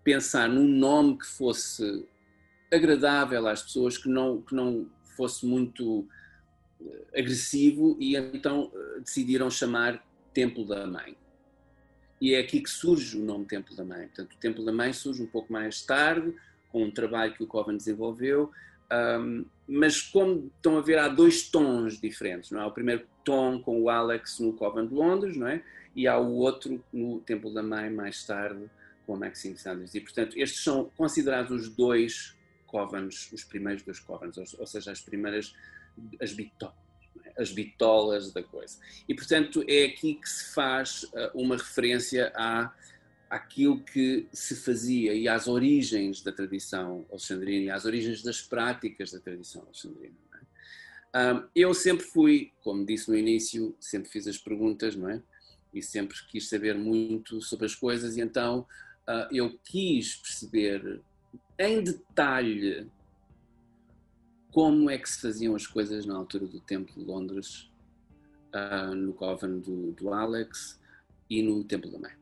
pensar num nome que fosse agradável às pessoas, que não, que não fosse muito eh, agressivo e então eh, decidiram chamar Templo da Mãe. E é aqui que surge o nome Templo da Mãe. Portanto, o Templo da Mãe surge um pouco mais tarde, com um trabalho que o Coven desenvolveu, um, mas como estão a ver, há dois tons diferentes. Não é? O primeiro tom com o Alex no Coven de Londres, não é? e há o outro no Templo da Mãe mais tarde, com a Maxine Sanders. E, portanto, estes são considerados os dois covens, os primeiros dois covens, ou, ou seja, as primeiras, as bitolas, é? as bitolas da coisa. E, portanto, é aqui que se faz uh, uma referência à, àquilo que se fazia e às origens da tradição alexandrina e às origens das práticas da tradição alexandrina. É? Um, eu sempre fui, como disse no início, sempre fiz as perguntas, não é? E sempre quis saber muito sobre as coisas, e então uh, eu quis perceber em detalhe como é que se faziam as coisas na altura do Templo de Londres uh, no Coven do, do, Alex e no Templo da Mãe.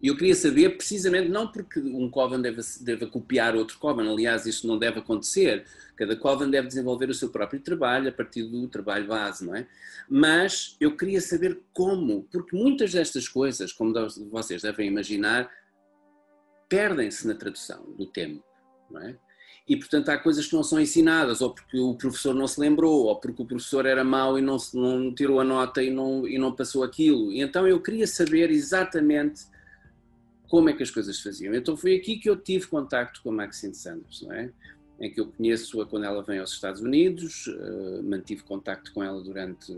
E eu queria saber, precisamente, não porque um Coven deve copiar outro Coven, aliás, isto não deve acontecer, cada Coven deve desenvolver o seu próprio trabalho a partir do trabalho base, não é? Mas eu queria saber como, porque muitas destas coisas, como vocês devem imaginar, perdem-se na tradução do tema, não é? e portanto há coisas que não são ensinadas, ou porque o professor não se lembrou, ou porque o professor era mau e não, não tirou a nota e não, e não passou aquilo. E então eu queria saber exatamente como é que as coisas se faziam. Então foi aqui que eu tive contacto com a Maxine Sanders, não é? Em que eu conheço-a quando ela vem aos Estados Unidos, uh, mantive contacto com ela durante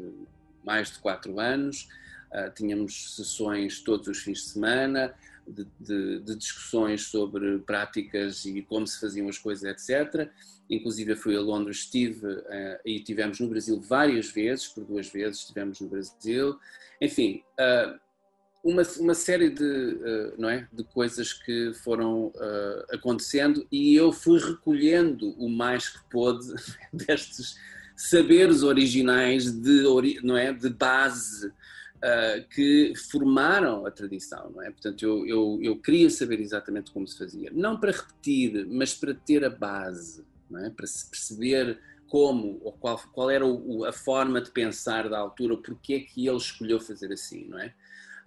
mais de quatro anos, uh, tínhamos sessões todos os fins de semana, de, de, discussões sobre práticas e como se faziam as coisas, etc. Inclusive fui a Londres, estive uh, e tivemos no Brasil várias vezes, por duas vezes estivemos no Brasil. Enfim, uh, uma, uma série de, uh, não é, de coisas que foram acontecendo e eu fui recolhendo o mais que pôde <laughs> destes saberes originais de, não é, de base uh, que formaram a tradição, não é? Portanto, eu, eu, eu queria saber exatamente como se fazia. Não para repetir, mas para ter a base, não é? Para se perceber como ou qual, qual era o, a forma de pensar da altura, porque é que ele escolheu fazer assim, não é?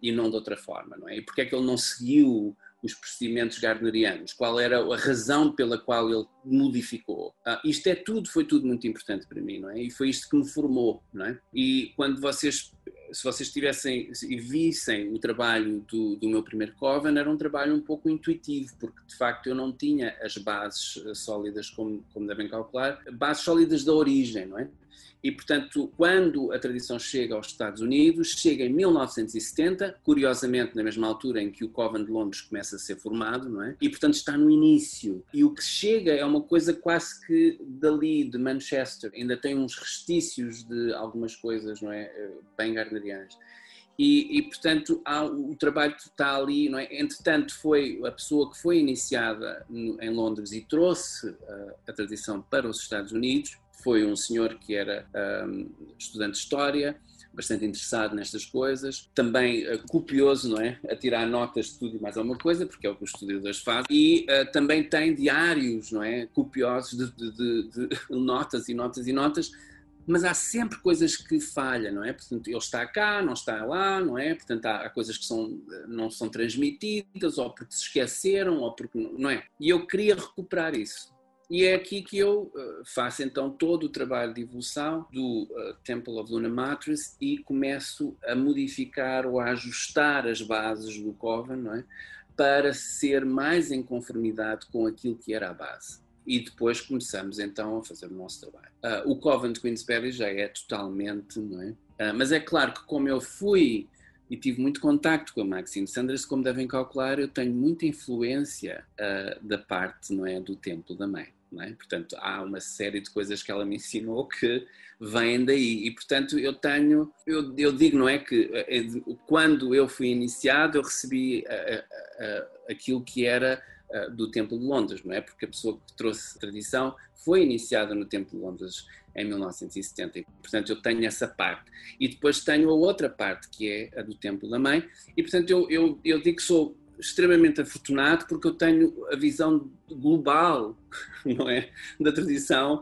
E não de outra forma, não é? E porque é que ele não seguiu os procedimentos gardnerianos, qual era a razão pela qual ele modificou. Ah, isto é tudo, foi tudo muito importante para mim, não é? E foi isto que me formou, não é? E quando vocês, se vocês tivessem e vissem o trabalho do, do meu primeiro Coven, era um trabalho um pouco intuitivo, porque de facto eu não tinha as bases eh, sólidas, como, como devem calcular, bases sólidas da origem, não é? E, portanto, quando a tradição chega aos Estados Unidos, chega em 1970, curiosamente na mesma altura em que o Coven de Londres começa a ser formado, não é? E, portanto, está no início. E o que chega é uma coisa quase que dali, de Manchester. Ainda tem uns restícios de algumas coisas, não é? Eh, bem gardnerianas. E, e, portanto há, o trabalho está ali, não é? entretanto foi a pessoa que foi iniciada em Londres e trouxe uh, a tradição para os Estados Unidos, foi um senhor que era um, estudante de História, bastante interessado nestas coisas, também uh, copioso, não é? A tirar notas de tudo e mais alguma coisa, porque é o que os estudiosos fazem, e uh, também tem diários, não é? Copiosos de, de, de, de, <laughs> notas e notas e notas, mas há sempre coisas que falham, não é? Portanto, ele está cá, não está lá, não é? Portanto, há, há coisas que são, não são transmitidas, ou porque se esqueceram, ou porque, não é? E eu queria recuperar isso. E é aqui que eu uh, faço então todo o trabalho de evolução do uh, Temple of Luna Matris e começo a modificar ou a ajustar as bases do Coven, não é? Para ser mais em conformidade com aquilo que era a base. E depois começamos então a fazer o nosso trabalho. Uh, o Coven de Queensberry já é totalmente, não é? mas é claro que como eu fui e tive muito contacto com a Maxine Sanders, como devem calcular, eu tenho muita influência uh, da parte não é, do templo da mãe. É? Portanto, há uma série de coisas que ela me ensinou que vêm daí. E, portanto, eu tenho, eu, eu digo, não é que eh, quando eu fui iniciado, eu recebi uh, aquilo que era do Templo de Londres, não é? Porque a pessoa que trouxe a tradição foi iniciada no Templo de Londres em 1970. E, portanto, eu tenho essa parte. E depois tenho a outra parte, que é a do Templo da Mãe. E, portanto, eu, eu, eu digo que sou extremamente afortunado porque eu tenho a visão global, <laughs> não é? Da tradição,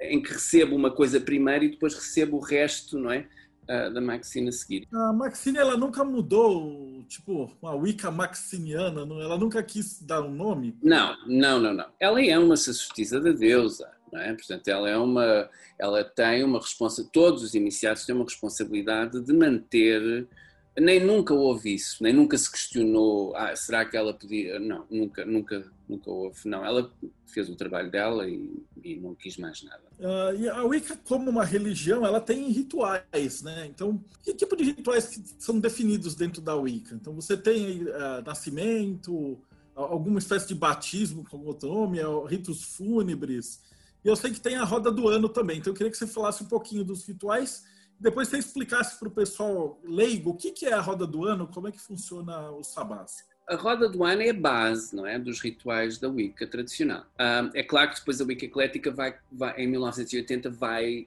em que recebo uma coisa primeiro e depois recebo o resto, não é? Uh, da Maxine a seguir. A Maxine, ela nunca mudou, tipo, uma Wicca maxiniana, não? ela nunca quis dar um nome? Não, não, não, não. Ela é uma sacerdotisa da deusa, não é? Portanto, ela é uma, ela tem uma responsabilidade, todos os iniciados têm uma responsabilidade de manter, nem nunca houve isso, nem nunca se questionou, ah, será que ela podia, não, nunca, nunca, nunca houve, não, ela fez o trabalho dela e, e não quis mais nada. Uh, e a Wicca, como uma religião, ela tem rituais, né? Então, que tipo de rituais são definidos dentro da Wicca? Então, você tem uh, nascimento, alguma espécie de batismo com outro nome, ritos fúnebres, e eu sei que tem a roda do ano também, então eu queria que você falasse um pouquinho dos rituais, depois você explicasse para o pessoal leigo o que, que é a roda do ano, como é que funciona o sabás. A roda do ano é a base, não é, dos rituais da Wicca tradicional. é claro que depois a Wicca eclética vai, vai, em 1980 vai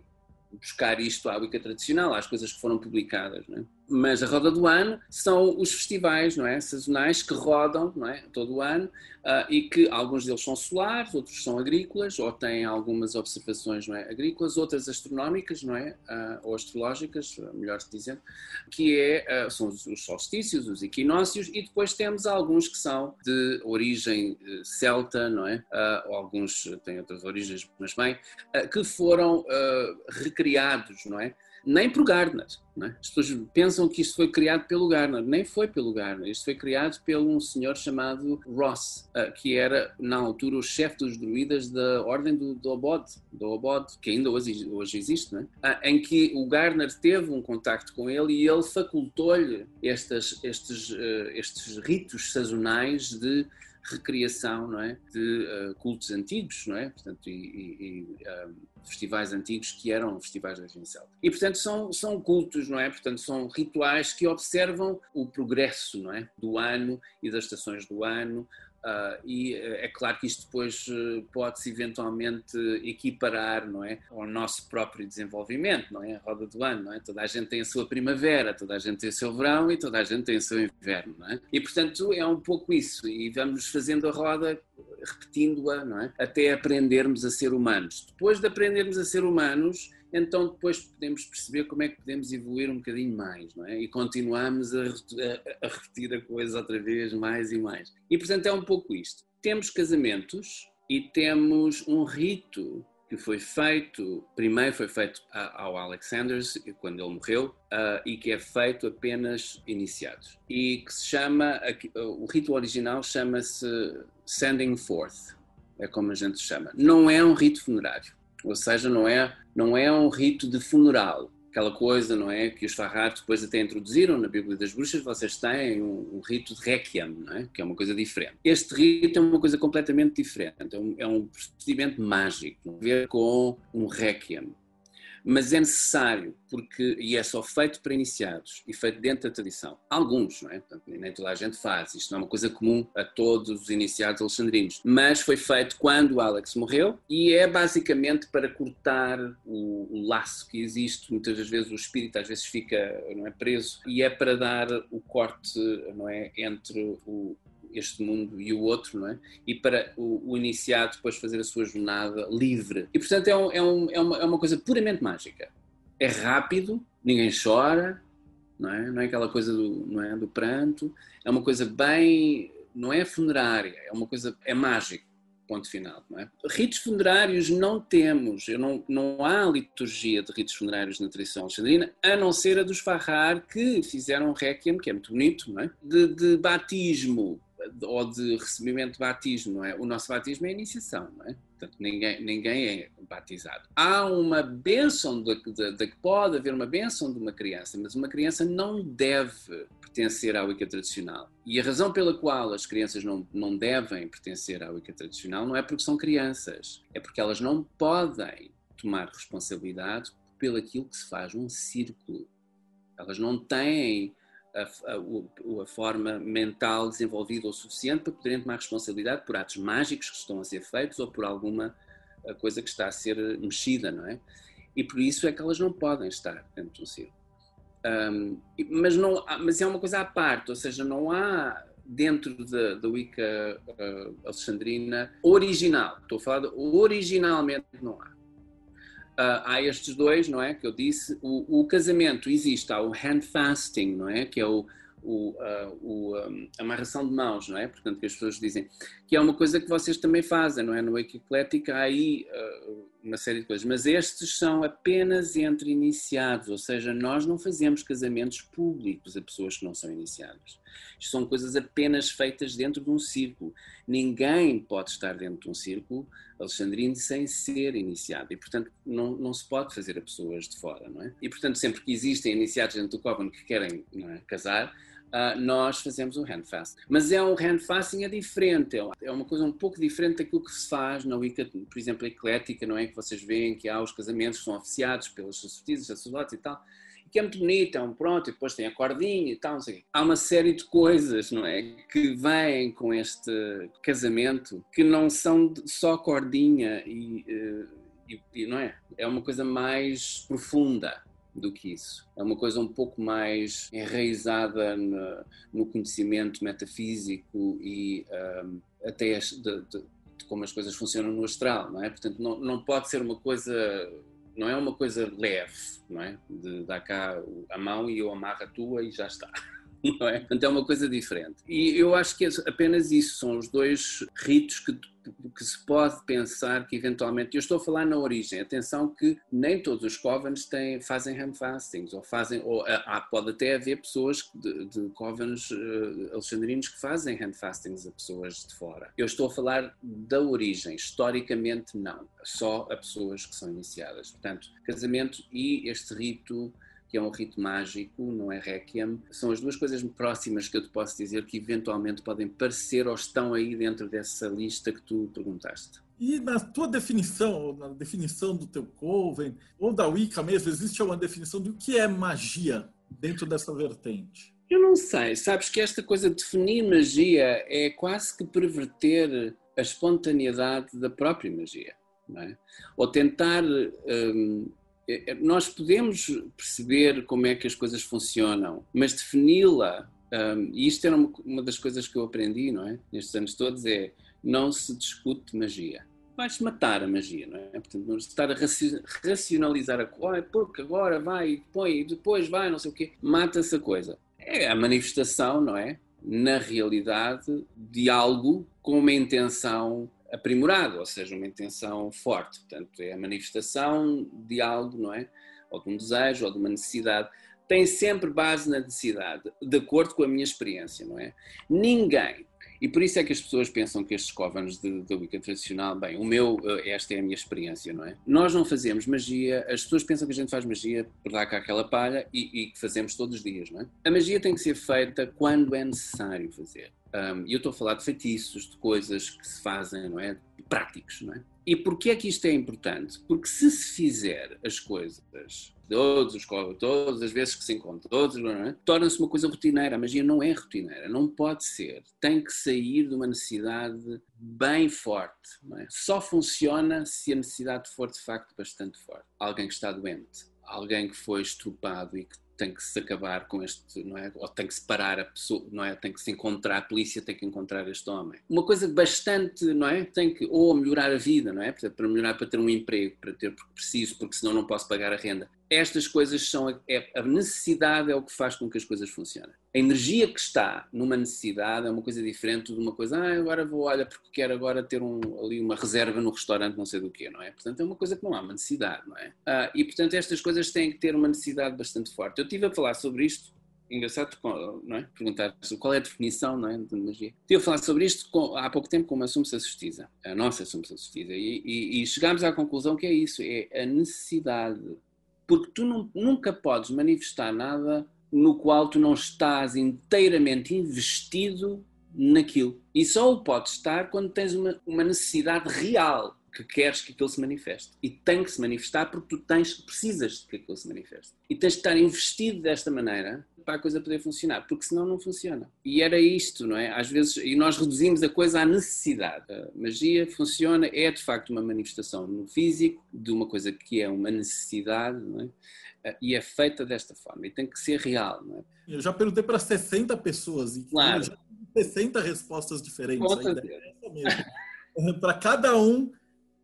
buscar isto à Wicca tradicional, às coisas que foram publicadas. Não é? Mas a roda do ano são os festivais não é? sazonais que rodam não é? todo o ano uh, e que alguns deles são solares, outros são agrícolas, ou têm algumas observações não é? agrícolas, outras astronómicas não é? Uh, ou astrológicas, melhor dizendo, que é, uh, são os, os solstícios, os equinócios, e depois temos alguns que são de origem celta, não é? ou alguns têm outras origens, mas bem, que foram recriados, não é? Nem por Gardner. É? As pessoas pensam que isto foi criado pelo Gardner, nem foi pelo Gardner. Isto foi criado por um senhor chamado Ross, uh, que era na altura o chefe dos druidas da ordem do, do Obod, do Obod, que ainda hoje, hoje existe, é? uh, em que o Gardner teve um contacto com ele e ele facultou-lhe estes, uh, estes ritos sazonais de recriação não é? de uh, cultos antigos, não é? Portanto, e, e, e uh, festivais antigos que eram festivais da origem celta. E, portanto, são, são cultos, não é? Portanto, são rituais que observam o progresso, não é? Do ano e das estações do ano, Uh, e eh, é claro que isto depois eh, pode-se eventualmente equiparar não é, ao nosso próprio desenvolvimento, não é? A roda do ano, não é? Toda a gente tem a sua primavera, toda a gente tem o seu verão e toda a gente tem o seu inverno, não é? E portanto é um pouco isso, e vamos fazendo a roda, repetindo-a, não é? Até aprendermos a ser humanos. Depois de aprendermos a ser humanos, então depois podemos perceber como é que podemos evoluir um bocadinho mais, não é? E continuamos a, a, a, repetir a coisa outra vez, mais e mais. E portanto é um pouco isto. Temos casamentos e temos um rito que foi feito, primeiro foi feito ao Alexanders, quando ele morreu, uh, e que é feito apenas iniciados. E que se chama, o rito original chama-se Sending Forth, é como a gente chama. Não é um rito funerário ou seja, não é, não é um rito de funeral, aquela coisa, não é? Que os Farrar depois até introduziram na Bíblia das Bruxas, vocês têm um, um, rito de requiem, não é? Que é uma coisa diferente. Este rito é uma coisa completamente diferente, é um, é um procedimento mágico, a ver com um requiem mas é necessário, porque, e é só feito para iniciados e feito dentro da tradição. Alguns, não é? Portanto, nem toda a gente faz, isto não é uma coisa comum a todos os iniciados alexandrinos, mas foi feito quando Alex morreu e é basicamente para cortar o, o laço que existe, muitas vezes o espírito às vezes fica não é, preso, e é para dar o corte não é, entre o, este mundo e o outro, não é? E para o, o iniciado depois fazer a sua jornada livre. E portanto é, um, é, um, é, uma, é uma coisa puramente mágica. É rápido, ninguém chora, não é? Não é aquela coisa do, não é, do pranto. É uma coisa bem, não é funerária, é uma coisa, é mágico ponto final. Não é? Ritos funerários não temos, eu não, não há liturgia de ritos funerários na tradição alexandrina, a não ser a dos Farrar, que fizeram um requiem, que é muito bonito, não é? de, de batismo ou de recebimento de batismo, não é? O nosso batismo é iniciação, não é? Portanto, ninguém, ninguém é batizado. Há uma bênção de, de, de, pode haver uma bênção de uma criança, mas uma criança não deve pertencer à Wicca tradicional. E a razão pela qual as crianças não, não devem pertencer à Wicca tradicional não é porque são crianças, é porque elas não podem tomar responsabilidade pelo aquilo que se faz num círculo. Elas não têm a, a, a, forma mental desenvolvida o suficiente para poderem tomar responsabilidade por atos mágicos que estão a ser feitos ou por alguma coisa que está a ser mexida, não é? E por isso é que elas não podem estar dentro de um círculo. Um, mas, não, mas é uma coisa à parte, ou seja, não há dentro da, da Wicca uh, alexandrina original, estou a falar de, originalmente não há há estes dois, não é? Que eu disse. O, o, casamento existe, há o hand fasting, não é? Que é o, o, uh, o um, amarração de mãos, não é? Portanto, que as pessoas dizem que é uma coisa que vocês também fazem, não é? No Ecleclética há aí uh, uma série de coisas, mas estes são apenas entre iniciados, ou seja, nós não fazemos casamentos públicos a pessoas que não são iniciadas. Isto são coisas apenas feitas dentro de um círculo. Ninguém pode estar dentro de um círculo alexandrino sem ser iniciado e, portanto, não, não se pode fazer a pessoas de fora, não é? E, portanto, sempre que existem iniciados dentro do Coven que querem é, casar, Uh, nós fazemos um handfast. Mas é um handfasting é diferente, é, é uma coisa um pouco diferente daquilo que se faz na Wicca, por exemplo, eclética, não é? Que vocês veem que há os casamentos que são oficiados pelos sacerdotes, sacerdotes e tal que é muito bonito, é um pronto, e depois tem a cordinha e tal, não sei Há uma série de coisas, não é? Que vêm com este casamento que não são só cordinha e, uh, e, e, não é? É uma coisa mais profunda do que isso. É uma coisa um pouco mais enraizada no, no conhecimento metafísico e um, até de, de, de, como as coisas funcionam no astral, não é? Portanto, não, não pode ser uma coisa não é uma coisa leve, não é? De dar cá a mão e eu amarro a tua e já está. <laughs> <laughs> Não é? Portanto, é uma coisa diferente. E eu acho que apenas isso são os dois ritos que, que se pode pensar que eventualmente. Eu estou a falar na origem. Atenção que nem todos os covens têm, fazem handfastings, ou fazem. Ou, há, pode até haver pessoas de, de covens uh, alexandrinos que fazem handfastings a pessoas de fora. Eu estou a falar da origem. Historicamente, não. Só a pessoas que são iniciadas. Portanto, casamento e este rito que é um rito mágico, não é Requiem, são as duas coisas próximas que eu te posso dizer que eventualmente podem parecer ou estão aí dentro dessa lista que tu perguntaste. E na tua definição, na definição do teu Coven, ou da Wicca mesmo, existe uma definição do que é magia dentro dessa vertente? Eu não sei, sabes que esta coisa de definir magia é quase que perverter a espontaneidade da própria magia, não é? Ou tentar hum, nós podemos perceber como é que as coisas funcionam, mas defini-la, um, e isto era uma, das coisas que eu aprendi, não é? Nestes anos todos, é não se discute magia. Vais matar a magia, não é? Portanto, não estar a racionalizar a coisa, porque agora vai, põe, depois vai, não sei o quê. Mata-se a coisa. É a manifestação, não é? Na realidade, de algo com uma intenção aprimorado, ou seja, uma intenção forte. Portanto, é a manifestação de algo, não é? Ou de um desejo, ou de uma necessidade. Tem sempre base na necessidade, de acordo com a minha experiência, não é? Ninguém, e por isso é que as pessoas pensam que estes cóvanos da Wicca tradicional, bem, o meu, eh, esta é a minha experiência, não é? Nós não fazemos magia, as pessoas pensam que a gente faz magia por dar cá aquela palha e, que fazemos todos os dias, não é? A magia tem que ser feita quando é necessário fazer. Um, eu estou a falar de feitiços, de coisas que se fazem, não é? Práticos, não é? E porquê é que isto é importante? Porque se se fizer as coisas todos os todas as vezes que se encontram, todos, é? torna-se uma coisa rotineira. A magia não é rotineira, não pode ser. Tem que sair de uma necessidade bem forte. É? Só funciona se a necessidade for de facto bastante forte. Alguém que está doente, alguém que foi estrupado e que tem que se acabar com este, não é? Ou tem que separar a pessoa, não é? Tem que se encontrar, a polícia tem que encontrar este homem. Uma coisa bastante, não é? Tem que, ou melhorar a vida, não é? Para melhorar, para ter um emprego, para ter, porque preciso, porque senão não posso pagar a renda estas coisas são a, é, a necessidade é o que faz com que as coisas funcionem. A energia que está numa necessidade é uma coisa diferente de uma coisa, ah, agora vou, olha, porque quero agora ter um, ali uma reserva no restaurante, não sei do quê, não é? Portanto, é uma coisa que não há uma necessidade, não é? Ah, e, portanto, estas coisas têm que ter uma necessidade bastante forte. Eu estive a falar sobre isto, engraçado, não é? Perguntar qual é a definição, não é, de magia. Estive a falar sobre isto com, há pouco tempo com uma Sumo Sacerdotisa, a nossa Sumo Sacerdotisa, e, e, e chegámos à conclusão que é isso, é a necessidade porque tu não, nunca podes manifestar nada no qual tu não estás inteiramente investido naquilo. E só o podes estar quando tens uma, uma necessidade real que queres que aquilo se manifeste. E tem que se manifestar porque tu tens, precisas de que aquilo se manifeste. E tens de estar investido desta maneira para a coisa poder funcionar, porque senão não funciona. E era isto, não é? Às vezes, e nós reduzimos a coisa à necessidade. A magia funciona, é de facto uma manifestação no físico de uma coisa que é uma necessidade, não é? Eh, e é feita desta forma, e tem que ser real, não é? Eu já perguntei para 60 pessoas e claro. já 60 respostas diferentes. É <laughs> para cada um,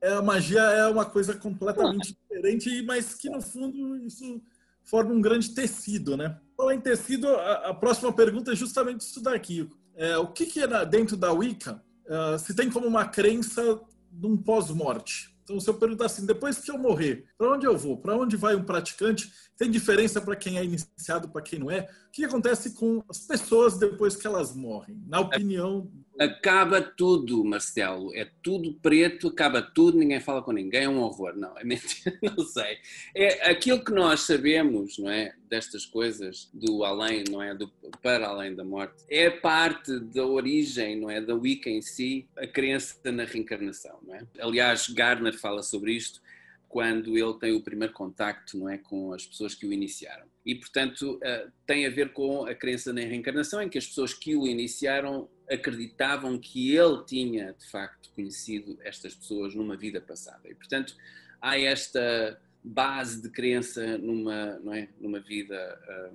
é, a magia é uma coisa completamente diferente, mas que no fundo isso forma um grande tecido, né? Falar em tecido, a, a, próxima pergunta é justamente isso daqui. É, o que, que é dentro da Wicca uh, se tem como uma crença de um pós-morte? Então, se eu perguntar assim, depois que eu morrer, para onde eu vou? Para onde vai um praticante? Tem diferença para quem é iniciado, para quem não é? O que acontece com as pessoas depois que elas morrem? Na opinião Acaba tudo, Marcelo. É tudo preto, acaba tudo, ninguém fala com ninguém, é um horror. Não, é <laughs> mentira, não sei. É aquilo que nós sabemos, não é? Destas coisas, do além, não é? Do para além da morte, é parte da origem, não é? Da Wicca em si, a crença na reencarnação, não é? Aliás, Gardner fala sobre isto quando ele tem o primeiro contacto não é, com as pessoas que o iniciaram. E, portanto, uh, tem a ver com a crença na reencarnação, em que as pessoas que o iniciaram acreditavam que ele tinha, de facto, conhecido estas pessoas numa vida passada. E, portanto, há esta base de crença numa, não é, numa vida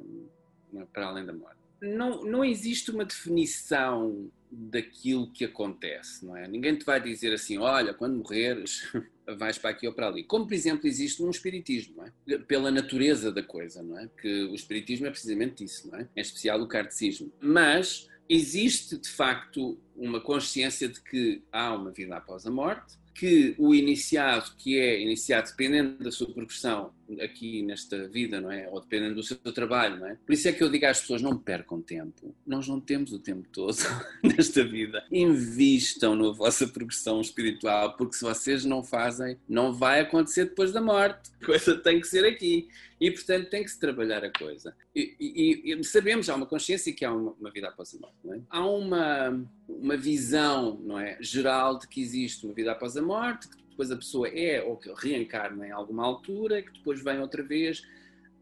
um, para além da morte. Não, não existe uma definição daquilo que acontece, não é? Ninguém te vai dizer assim, olha, quando morreres <laughs> vais para aqui ou para ali. Como, por exemplo, existe no espiritismo, é? Pela natureza da coisa, não é? Que o espiritismo é precisamente isso, não é? Em especial o kardecismo. Mas existe, de facto, uma consciência de que há uma vida após a morte, que o iniciado, que é iniciado dependendo da sua progressão aqui nesta vida, não é? Ou dependendo do seu trabalho, não é? Por isso é que eu digo às pessoas: não percam tempo. Nós não temos o tempo todo <laughs> nesta vida. Invistam na vossa progressão espiritual, porque se vocês não fazem, não vai acontecer depois da morte. A coisa tem que ser aqui. E, portanto, tem que se trabalhar a coisa. E, e, e sabemos, há uma consciência que há uma, uma vida após a morte. Não é? Há uma, uma visão não é, geral de que existe uma vida após a morte, que depois a pessoa é ou que reencarna em alguma altura, que depois vem outra vez.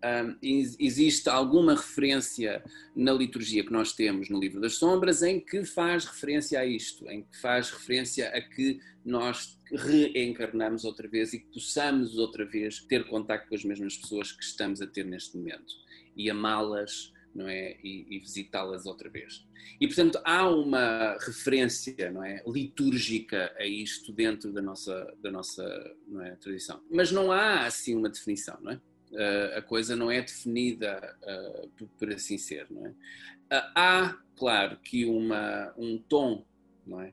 Um, existe alguma referência na liturgia que nós temos no Livro das Sombras em que faz referência a isto, em que faz referência a que nós reencarnamos outra vez e que possamos outra vez ter contato com as mesmas pessoas que estamos a ter neste momento e amá-las não é? E, e visitá-las outra vez. E, portanto, há uma referência não é? litúrgica a isto dentro da nossa, da nossa não é? tradição. Mas não há, assim, uma definição, não é? Uh, a coisa não é definida uh, por, por, assim ser, não é? Uh, há, claro, que uma, um tom, não é?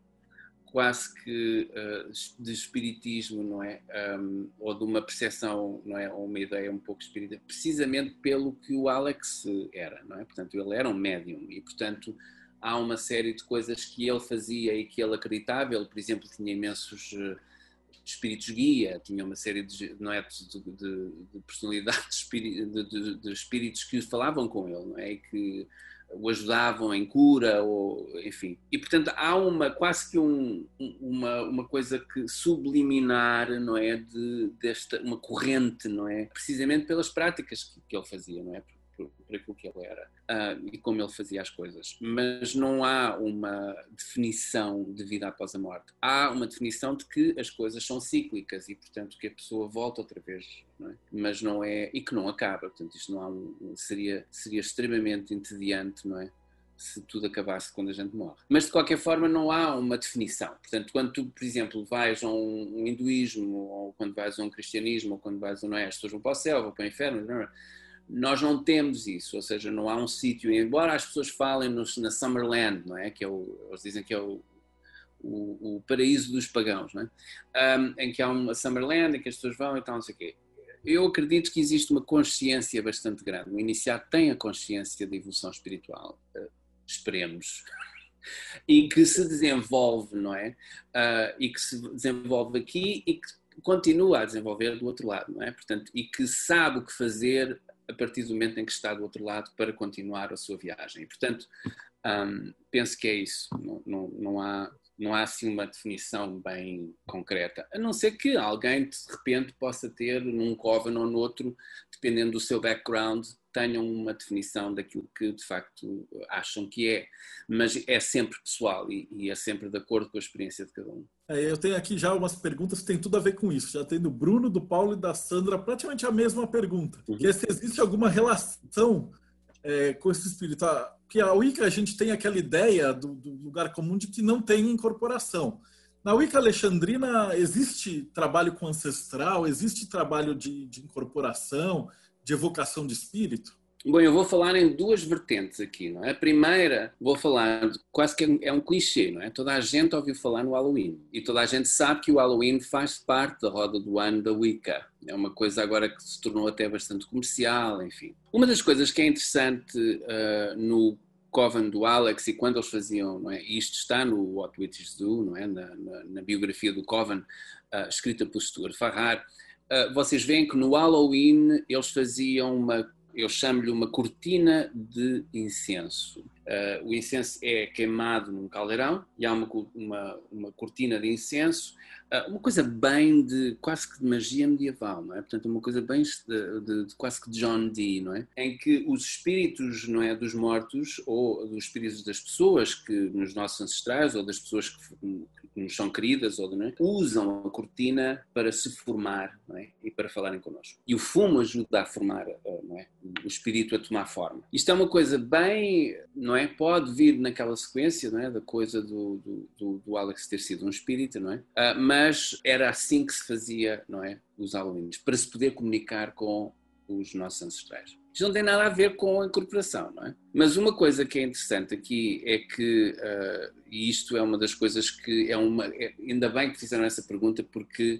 Quase que uh, de espiritismo, não é? Um, ou de uma percepção, não é? Ou uma ideia um pouco espírita, precisamente pelo que o Alex era, não é? Portanto, ele era um médium e, portanto, há uma série de coisas que ele fazia e que ele acreditava. Ele, por exemplo, tinha imensos uh, espíritos guia, tinha uma série de, não é? de, de, de personalidades, <laughs> de, de, espíritos que falavam com ele, não é? E que o ajudavam em cura, ou, enfim. E, portanto, há uma quase que um, uma, uma coisa que subliminar, não é, de, desta, uma corrente, não é, precisamente pelas práticas que, que ele fazia, não é, por, aquilo que ele era uh, e como ele fazia as coisas. Mas não há uma definição de vida após a morte. Há uma definição de que as coisas são cíclicas e, portanto, que a pessoa volta outra vez, não é? mas não é e que não acaba. Portanto, isto não há um, seria seria extremamente entediante, não é? se tudo acabasse quando a gente morre. Mas de qualquer forma não há uma definição. Portanto, quando tu, por exemplo, vais a um, um hinduísmo, ou quando vais a um cristianismo, ou quando vais a não é, as pessoas vão para o céu, vão para o inferno, não é? Nós não temos isso, ou seja, não há um sítio, embora as pessoas falem nos, na Summerland, não é? Que é o, eles dizem que é o, o, o paraíso dos pagãos, não é? Um, em que há uma Summerland em que as pessoas vão e tal, não sei o quê. Eu acredito que existe uma consciência bastante grande. O iniciado tem a consciência da evolução espiritual, uh, esperemos, <laughs> e que se desenvolve, não é? Uh, e que se desenvolve aqui e que continua a desenvolver do outro lado, não é? Portanto, e que sabe o que fazer a partir do momento em que está do outro lado para continuar a sua viagem. E, portanto, um, penso que é isso. Não, não, não, há, não há assim uma definição bem concreta. A não ser que alguém, de repente, possa ter num coven ou noutro, dependendo do seu background, tenham uma definição daquilo que de facto acham que é. Mas é sempre pessoal e, e é sempre de acordo com a experiência de cada um. É, eu tenho aqui já umas perguntas que tem tudo a ver com isso. Já tem do Bruno, do Paulo e da Sandra praticamente a mesma pergunta. Uhum. Que é se existe alguma relação é, com esse espírito. Ah, que a Wicca a gente tem aquela ideia do, do, lugar comum de que não tem incorporação. Na Wicca Alexandrina existe trabalho com ancestral, existe trabalho de, de incorporação, de evocação de espírito? Bom, eu vou falar em duas vertentes aqui, não é? A primeira, vou falar, quase que é um clichê, não é? Toda a gente ouviu falar no Halloween e toda a gente sabe que o Halloween faz parte da roda do ano da Wicca. É uma coisa agora que se tornou até bastante comercial, enfim. Uma das coisas que é interessante uh, no Coven do Alex e quando eles faziam, não é? Isto está no What Witches Do, não é? Na, na, na biografia do Coven, uh, escrita por Stuart Farrar. Uh, vocês veem que no Halloween eles faziam uma eu chamo-lhe uma cortina de incenso. Uh, o incenso é queimado num caldeirão e há uma, uma, uma cortina de incenso, uh, uma coisa bem de quase que de magia medieval, não é? Portanto, uma coisa bem de, de, de, quase que de John Dee, não é? Em que os espíritos, não é, dos mortos ou dos espíritos das pessoas que nos nossos ancestrais ou das pessoas que, que nos são queridas ou não é? usam a cortina para se formar, não é? E para falarem connosco. E o fumo ajuda a formar, uh, não é? O espírito a tomar forma. Isto é uma coisa bem, não é? Pode vir naquela sequência, não é? Da coisa do, do, do, Alex ter sido um espírita, não é? Uh, mas era assim que se fazia, não é? Os Halloweens, para se poder comunicar com os nossos ancestrais. Isto não tem nada a ver com a incorporação, não é? Mas uma coisa que é interessante aqui é que, uh, e isto é uma das coisas que é uma. É, ainda bem que fizeram essa pergunta, porque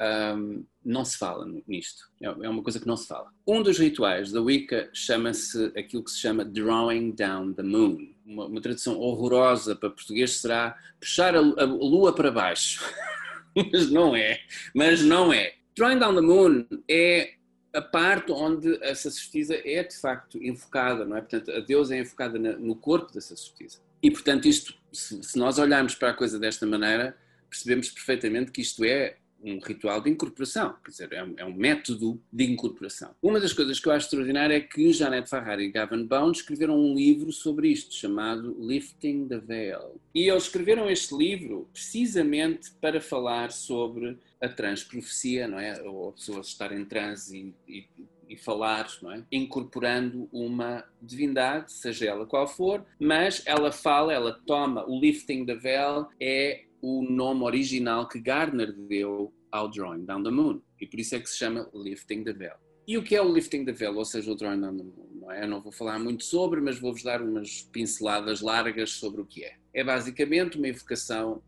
um, não se fala nisto. É, é uma coisa que não se fala. Um dos rituais da Wicca chama-se aquilo que se chama Drawing Down the Moon. Uma, uma tradução horrorosa para português será puxar a, a lua para baixo. <laughs> mas não é. Mas não é. Drawing Down the Moon é a parte onde a sacerdotisa é de facto enfocada, não é? Portanto, a deusa é enfocada no corpo da sacerdotisa. E, portanto, isto, se nós olharmos para a coisa desta maneira, percebemos perfeitamente que isto é um ritual de incorporação, quer dizer, é um, é um, método de incorporação. Uma das coisas que eu acho extraordinária é que Janet Farrar e Gavin Bones escreveram um livro sobre isto, chamado Lifting the Veil. E eles escreveram este livro precisamente para falar sobre a transprofecia, não é? Ou a pessoa estar em transe e, e e falar, não é? incorporando uma divindade, seja ela qual for, mas ela fala, ela toma o lifting the veil é o nome original que Gardner deu ao Drawing Down the Moon. E por isso é que se chama Lifting the Veil. E o que é o Lifting the Veil, ou seja, o Drawing Down the Moon? Não é? Eu não vou falar muito sobre, mas vou-vos dar umas pinceladas largas sobre o que é. É basicamente uma evocação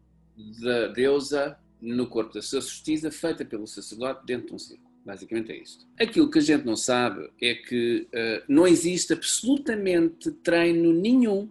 da deusa no corpo da sacerdotisa feita pelo sacerdote dentro de um círculo. Basicamente é isto. Aquilo que a gente não sabe é que uh, não existe absolutamente treino nenhum,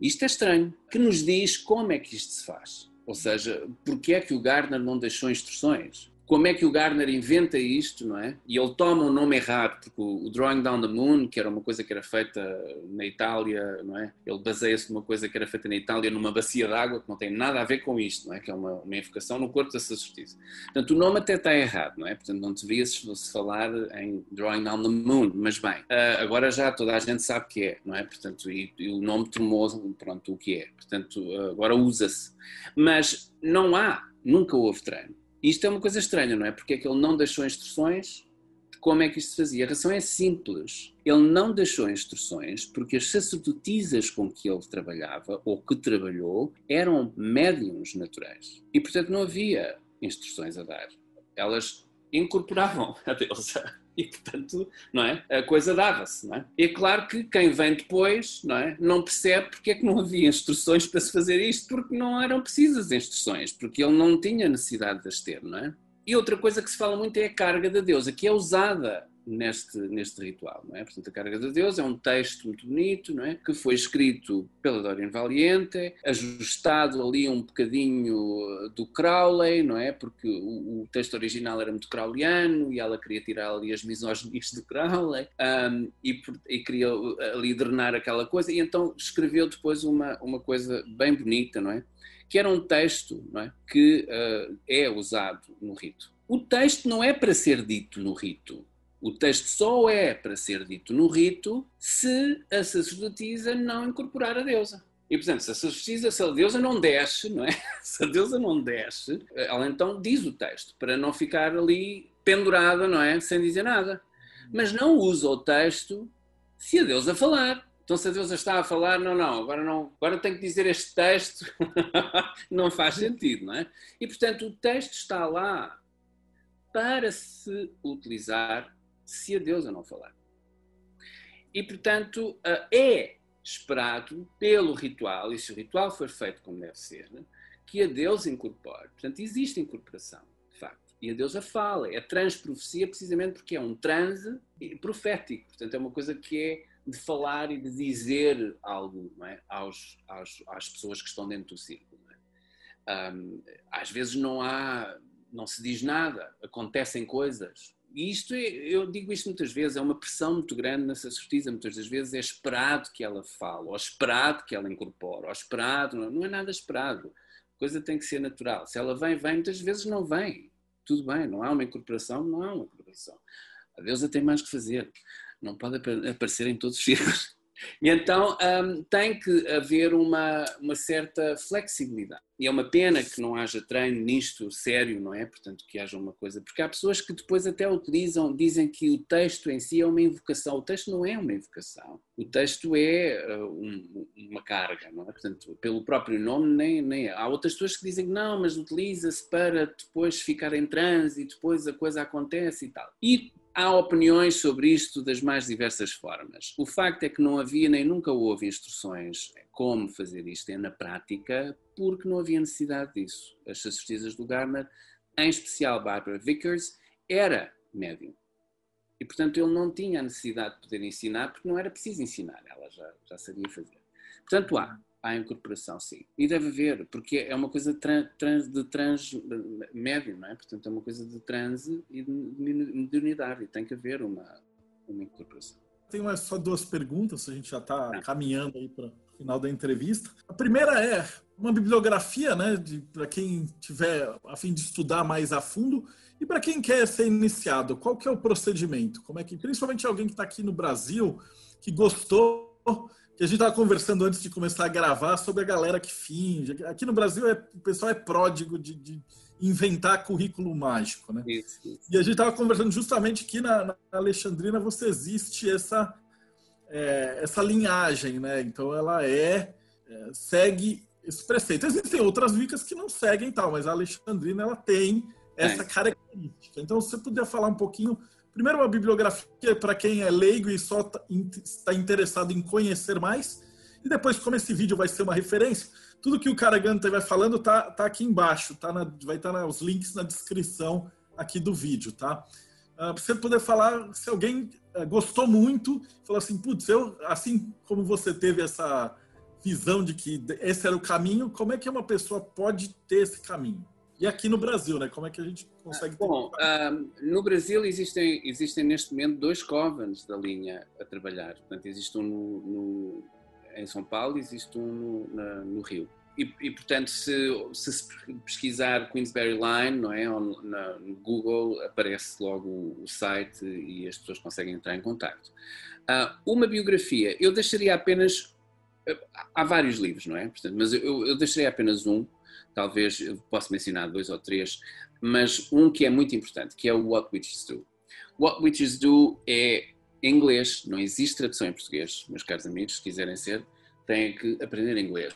isto é estranho, que nos diz como é que isto se faz. Ou seja, porque é que o Gardner não deixou instruções? Como é que o Gardner inventa isto, não é? E ele toma um nome errado, porque o Drawing Down the Moon, que era uma coisa que era feita na Itália, não é? Ele baseia-se numa coisa que era feita na Itália numa bacia de água que não tem nada a ver com isto, não é? Que é uma, uma invocação no corpo da sacerdotisa. Portanto, o nome até está errado, não é? Portanto, não devia se falar em Drawing Down the Moon, mas bem, ah, agora já toda a gente sabe que é, não é? Portanto, e, e o nome tomou, pronto, o que é. Portanto, agora usa-se. Mas não há, nunca houve treino isto é uma coisa estranha, não é? Porque é que ele não deixou instruções de como é que isto se fazia. A razão é simples. Ele não deixou instruções porque as sacerdotisas com que ele trabalhava, ou que trabalhou, eram médiums naturais. E, portanto, não havia instruções a dar. Elas incorporavam a deusa e portanto, não é? A coisa dava-se, não é? E é claro que quem vem depois, não é? Não percebe porque é que não havia instruções para se fazer isto, porque não eram precisas instruções, porque ele não tinha necessidade de as ter, não é? E outra coisa que se fala muito é a carga da deusa, que é usada neste, neste ritual. Não é? Portanto, a Carga de Deus é um texto muito bonito, não é? que foi escrito pela Dorian Valiente, ajustado ali um bocadinho do Crowley, não é? porque o, o texto original era muito crowleyano e ela queria tirar ali as misóginias do Crowley um, e, e, queria ali drenar aquela coisa, e então escreveu depois uma, uma coisa bem bonita, não é? que era um texto não é? que uh, é usado no rito. O texto não é para ser dito no rito. O texto só é para ser dito no rito se a sacerdotisa não incorporar a deusa. E, portanto, se a sacerdotisa, se a deusa não desce, não é? <laughs> Se a deusa não desce, ela então diz o texto, para não ficar ali pendurada, não é? Sem dizer nada. Mas não usa o texto se a deusa falar. Então, se a deusa está a falar, não, não, agora não, agora tenho que dizer este texto, <laughs> não faz sentido, não é? E, portanto, o texto está lá para se utilizar se a deusa não falar. E, portanto, é esperado pelo ritual, e se o ritual for feito como deve ser, que a deusa incorpore. Portanto, existe incorporação, de facto. E a deusa fala, é transprofecia precisamente porque é um transe profético. Portanto, é uma coisa que é de falar e de dizer algo é? aos, aos, às pessoas que estão dentro do círculo. É? Às vezes não há, não se diz nada, acontecem coisas, E isto é, eu digo isto muitas vezes, é uma pressão muito grande na sacerdotisa, muitas das vezes é esperado que ela fale, ou esperado que ela incorpore, ou esperado, não é nada esperado. A coisa tem que ser natural. Se ela vem, vem, muitas vezes não vem. Tudo bem, não há uma incorporação, não há uma incorporação. A deusa tem mais que fazer. Não pode aparecer em todos os <laughs> círculos. E então um, tem que haver uma, uma certa flexibilidade. E é uma pena que não haja treino nisto sério, não é? Portanto, que haja uma coisa. Porque há pessoas que depois até utilizam, dizem que o texto em si é uma invocação. O texto não é uma invocação. O texto é uh, um, uma carga, não é? Portanto, pelo próprio nome, nem, nem é. Há outras pessoas que dizem que não, mas utiliza-se para depois ficar em transe e depois a coisa acontece e tal. E Há opiniões sobre isto das mais diversas formas. O facto é que não havia nem nunca houve instruções como fazer isto na prática, porque não havia necessidade disso. As sacerdotisas do Garner, em especial Barbara Vickers, era médium. E, portanto, ele não tinha a necessidade de poder ensinar, porque não era preciso ensinar, ela já, já sabia fazer. Portanto, há à incorporação, sim. E deve haver, porque é uma coisa de trans, de trans médio, não é? Portanto, é uma coisa de transe e de modernidade, e tem que haver uma, uma incorporação. Tenho só duas perguntas, a gente já está ah. caminhando aí para o final da entrevista. A primeira é uma bibliografia, né, para quem tiver a fim de estudar mais a fundo e para quem quer ser iniciado, qual que é o procedimento? Como é que, principalmente alguém que está aqui no Brasil, que gostou que a gente estava conversando antes de começar a gravar sobre a galera que finge. Aqui no Brasil é, o pessoal é pródigo de, de inventar currículo mágico, né? Isso, isso. E a gente estava conversando justamente que na, na, Alexandrina você existe essa é, essa linhagem, né? Então ela é, é, segue esse preceito. Existem outras vicas que não seguem tal, mas a Alexandrina ela tem essa é. característica. Então se você puder falar um pouquinho Primeiro, uma bibliografia para quem é leigo e só tá está interessado em conhecer mais. E depois, como esse vídeo vai ser uma referência, tudo que o Karaganta vai falando tá, tá aqui embaixo, tá na, vai estar tá os links na descrição aqui do vídeo, tá? Uh, para você poder falar, se alguém uh, gostou muito, falou assim, putz, eu, assim como você teve essa visão de que esse era o caminho, como é que uma pessoa pode ter esse caminho? E aqui no Brasil, né? Como é que a gente consegue ter... Bom, no Brasil existem, existem neste momento dois covens da linha a trabalhar. Portanto, existe um no, no em São Paulo e existe um no, na, no Rio. E, e, portanto, se, se pesquisar Queensberry Line, não é, na, no Google, aparece logo o, o, site e as pessoas conseguem entrar em contato. Uh, uma biografia, eu deixaria apenas. Há vários livros, não é? Portanto, mas eu, eu deixaria apenas um, talvez eu possa mencionar dois ou três, mas um que é muito importante, que é o What Witches Do. What Witches Do é em inglês, não existe tradução em português, meus caros amigos, se quiserem ser, têm que aprender inglês.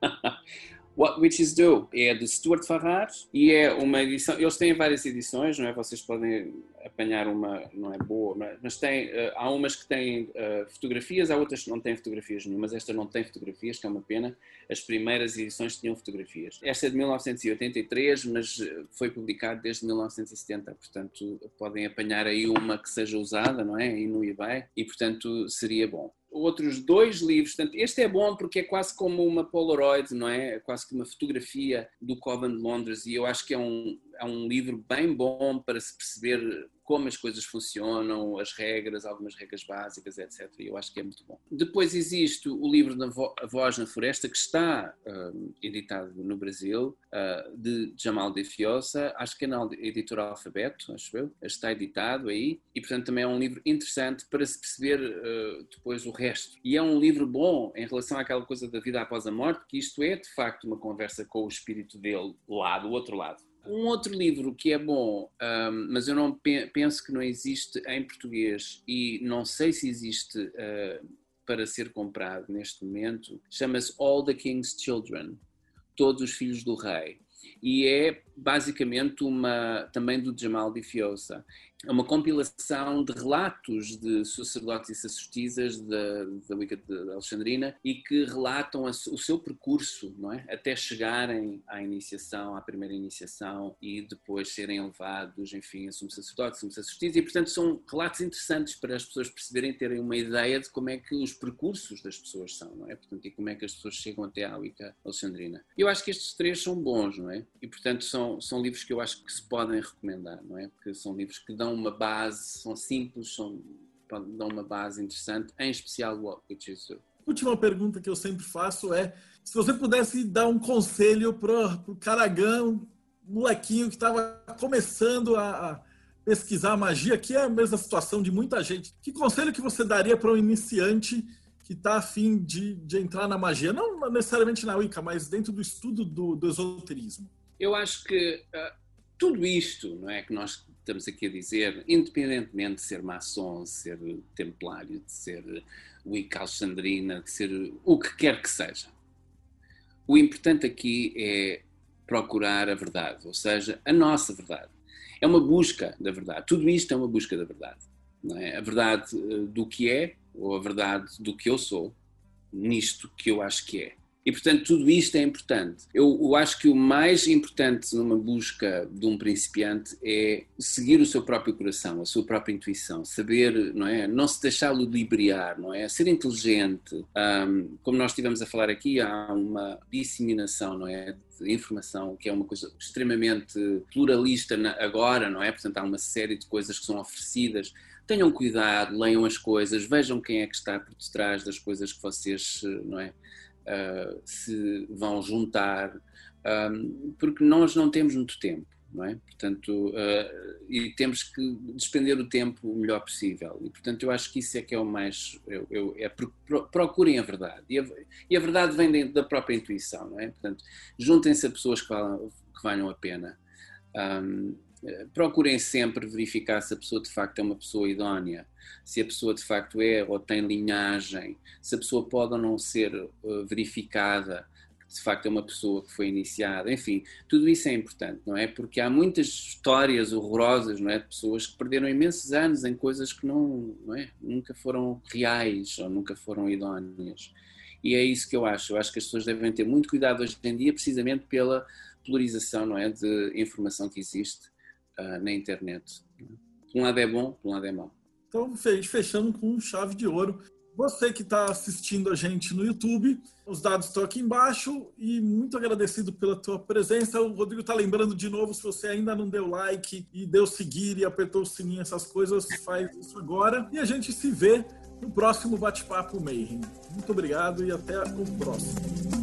<laughs> What Witches Do é de Stuart Farrar e é uma edição. Eles têm várias edições, não é? Vocês podem apanhar uma, não é boa, mas tem, uh, há umas que têm uh, fotografias, há outras que não têm fotografias nenhumas. Esta não tem fotografias, que é uma pena. As primeiras edições tinham fotografias. Esta é de 1983, mas eh, foi publicada desde 1970, portanto podem apanhar aí uma que seja usada, não é? Aí no eBay e portanto seria bom outros dois livros. Portanto, este é bom porque é quase como uma Polaroid, não é? É quase que uma fotografia do Coven de Londres e eu acho que é um, é um livro bem bom para se perceber como as coisas funcionam, as regras, algumas regras básicas, etc. E eu acho que é muito bom. Depois existe o livro da A Voz na Floresta, que está uh, editado no Brasil, uh, de Jamal de Fiosa, acho que é na editora Alfabeto, acho eu, está editado aí, e portanto também é um livro interessante para se perceber uh, depois o resto. E é um livro bom em relação àquela coisa da vida após a morte, que isto é de facto uma conversa com o espírito dele lá, do outro lado. Um outro livro que é bom, um, mas eu não penso que não existe em português e não sei se existe uh, para ser comprado neste momento, chama-se All the King's Children, Todos os Filhos do Rei. E é basicamente uma também do Jamal Di Fiosa é uma compilação de relatos de sacerdotes e sacerdotisas da, da Wicca de Alexandrina e que relatam a, o seu percurso, não é? Até chegarem à iniciação, à primeira iniciação e depois serem levados, enfim, a sumo sacerdote, sumo sacerdotisa e, portanto, são relatos interessantes para as pessoas perceberem, terem uma ideia de como é que os percursos das pessoas são, não é? Portanto, e como é que as pessoas chegam até à Wicca Alexandrina. Eu acho que estes três são bons, não é? E portanto são, são livros que eu acho que se podem recomendar, não é? Porque são livros que dão uma base, são simples, são, dão uma base interessante, em especial o Walk with Jesus. Última pergunta que eu sempre faço é se você pudesse dar um conselho para o Caragão, molequinho que estava começando a, a pesquisar magia, que é a mesma situação de muita gente. Que conselho que você daria para um iniciante que está afim de, de entrar na magia? Não necessariamente na Wicca, mas dentro do estudo do, do esoterismo. Eu acho que uh, tudo isto não é que nós estamos aqui a dizer, independentemente de ser maçom, de ser templário, de ser Wicca alexandrina, de ser o que quer que seja, o importante aqui é procurar a verdade, ou seja, a nossa verdade. É uma busca da verdade. Tudo isto é uma busca da verdade. É? A verdade eh, do que é, ou a verdade do que eu sou, nisto que eu acho que é. E, portanto, tudo isto é importante. Eu, eu, acho que o mais importante numa busca de um principiante é seguir o seu próprio coração, a sua própria intuição, saber, não é? Não se deixar ludibriar, não é? Ser inteligente. Um, como nós estivemos a falar aqui, há uma disseminação, não é? De informação que é uma coisa extremamente pluralista agora, não é? Portanto, há uma série de coisas que são oferecidas tenham cuidado, leiam as coisas, vejam quem é que está por detrás das coisas que vocês, não é? Uh, se vão juntar, porque nós não temos muito tempo, não é? Portanto, uh, e temos que despender o tempo o melhor possível. E, portanto, eu acho que isso é que é o mais. Eu, eu, é procurem a verdade. E a, e a verdade vem de, da própria intuição, não é? Portanto, juntem-se a pessoas que, valham, que valham a pena. Um, procurem sempre verificar se a pessoa de facto é uma pessoa idónea, se a pessoa de facto é ou tem linhagem, se a pessoa pode ou não ser uh, verificada, de facto é uma pessoa que foi iniciada, enfim, tudo isso é importante, não é? Porque há muitas histórias horrorosas, não é? De pessoas que perderam imensos anos em coisas que não, não é? Nunca foram reais ou nunca foram idóneas. E é isso que eu acho. Eu acho que as pessoas devem ter muito cuidado hoje em dia, precisamente pela polarização, não é? De informação que existe uh, na internet. Por um lado é bom, um lado é mau. Então, fechando com chave de ouro. Você que está assistindo a gente no YouTube, os dados estão aqui embaixo e muito agradecido pela tua presença. O Rodrigo está lembrando de novo, se você ainda não deu like e deu seguir e apertou o sininho, essas coisas, faz isso agora. E a gente se vê no próximo Bate-Papo Mayhem. Muito obrigado e até o próximo.